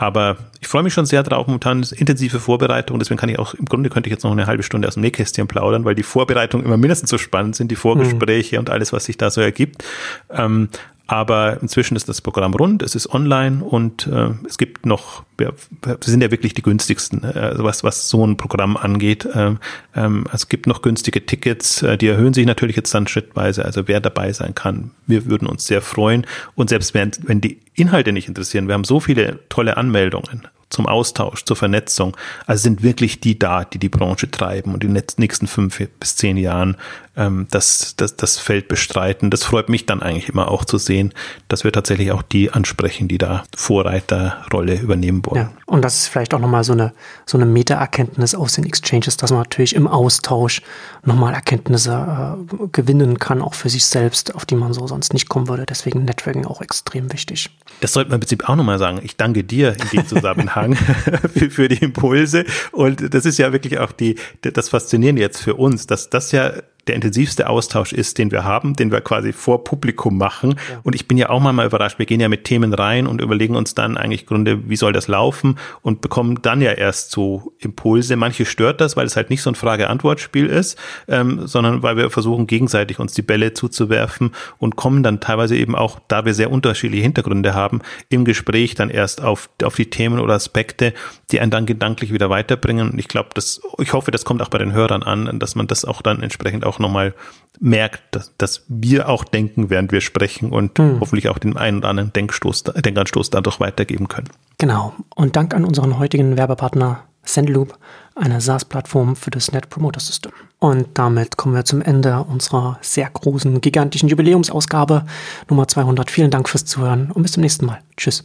Aber ich freue mich schon sehr drauf. Momentan ist intensive Vorbereitung. Deswegen kann ich auch, im Grunde könnte ich jetzt noch eine halbe Stunde aus dem Nähkästchen plaudern, weil die Vorbereitungen immer mindestens so spannend sind, die Vorgespräche mhm. und alles, was sich da so ergibt. Ähm, aber inzwischen ist das Programm rund, es ist online und äh, es gibt noch, wir, wir sind ja wirklich die günstigsten, äh, was, was so ein Programm angeht. Ähm, ähm, es gibt noch günstige Tickets, äh, die erhöhen sich natürlich jetzt dann schrittweise. Also wer dabei sein kann, wir würden uns sehr freuen. Und selbst wenn, wenn die Inhalte nicht interessieren, wir haben so viele tolle Anmeldungen zum Austausch, zur Vernetzung. Also sind wirklich die da, die die Branche treiben und in den nächsten fünf bis zehn Jahren ähm, das, das, das Feld bestreiten. Das freut mich dann eigentlich immer auch zu sehen, dass wir tatsächlich auch die ansprechen, die da Vorreiterrolle übernehmen wollen. Ja, und das ist vielleicht auch nochmal so eine, so eine Meta-Erkenntnis aus den Exchanges, dass man natürlich im Austausch nochmal Erkenntnisse äh, gewinnen kann, auch für sich selbst, auf die man so sonst nicht kommen würde. Deswegen Networking auch extrem wichtig. Das sollte man im Prinzip auch nochmal sagen. Ich danke dir in dem Zusammenhang [laughs] für, für die Impulse. Und das ist ja wirklich auch die, das Faszinierende jetzt für uns, dass das ja der intensivste Austausch ist, den wir haben, den wir quasi vor Publikum machen. Ja. Und ich bin ja auch mal überrascht. Wir gehen ja mit Themen rein und überlegen uns dann eigentlich Gründe, wie soll das laufen und bekommen dann ja erst so Impulse. Manche stört das, weil es halt nicht so ein Frage-Antwort-Spiel ist, ähm, sondern weil wir versuchen, gegenseitig uns die Bälle zuzuwerfen und kommen dann teilweise eben auch, da wir sehr unterschiedliche Hintergründe haben, im Gespräch dann erst auf, auf die Themen oder Aspekte, die einen dann gedanklich wieder weiterbringen. Und ich glaube, das, ich hoffe, das kommt auch bei den Hörern an, dass man das auch dann entsprechend auch nochmal merkt, dass, dass wir auch denken, während wir sprechen und hm. hoffentlich auch den einen oder anderen Denkstoß, Denkanstoß dadurch weitergeben können. Genau. Und Dank an unseren heutigen Werbepartner Sendloop, eine SaaS-Plattform für das Net Promoter System. Und damit kommen wir zum Ende unserer sehr großen, gigantischen Jubiläumsausgabe Nummer 200. Vielen Dank fürs Zuhören und bis zum nächsten Mal. Tschüss.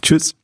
Tschüss.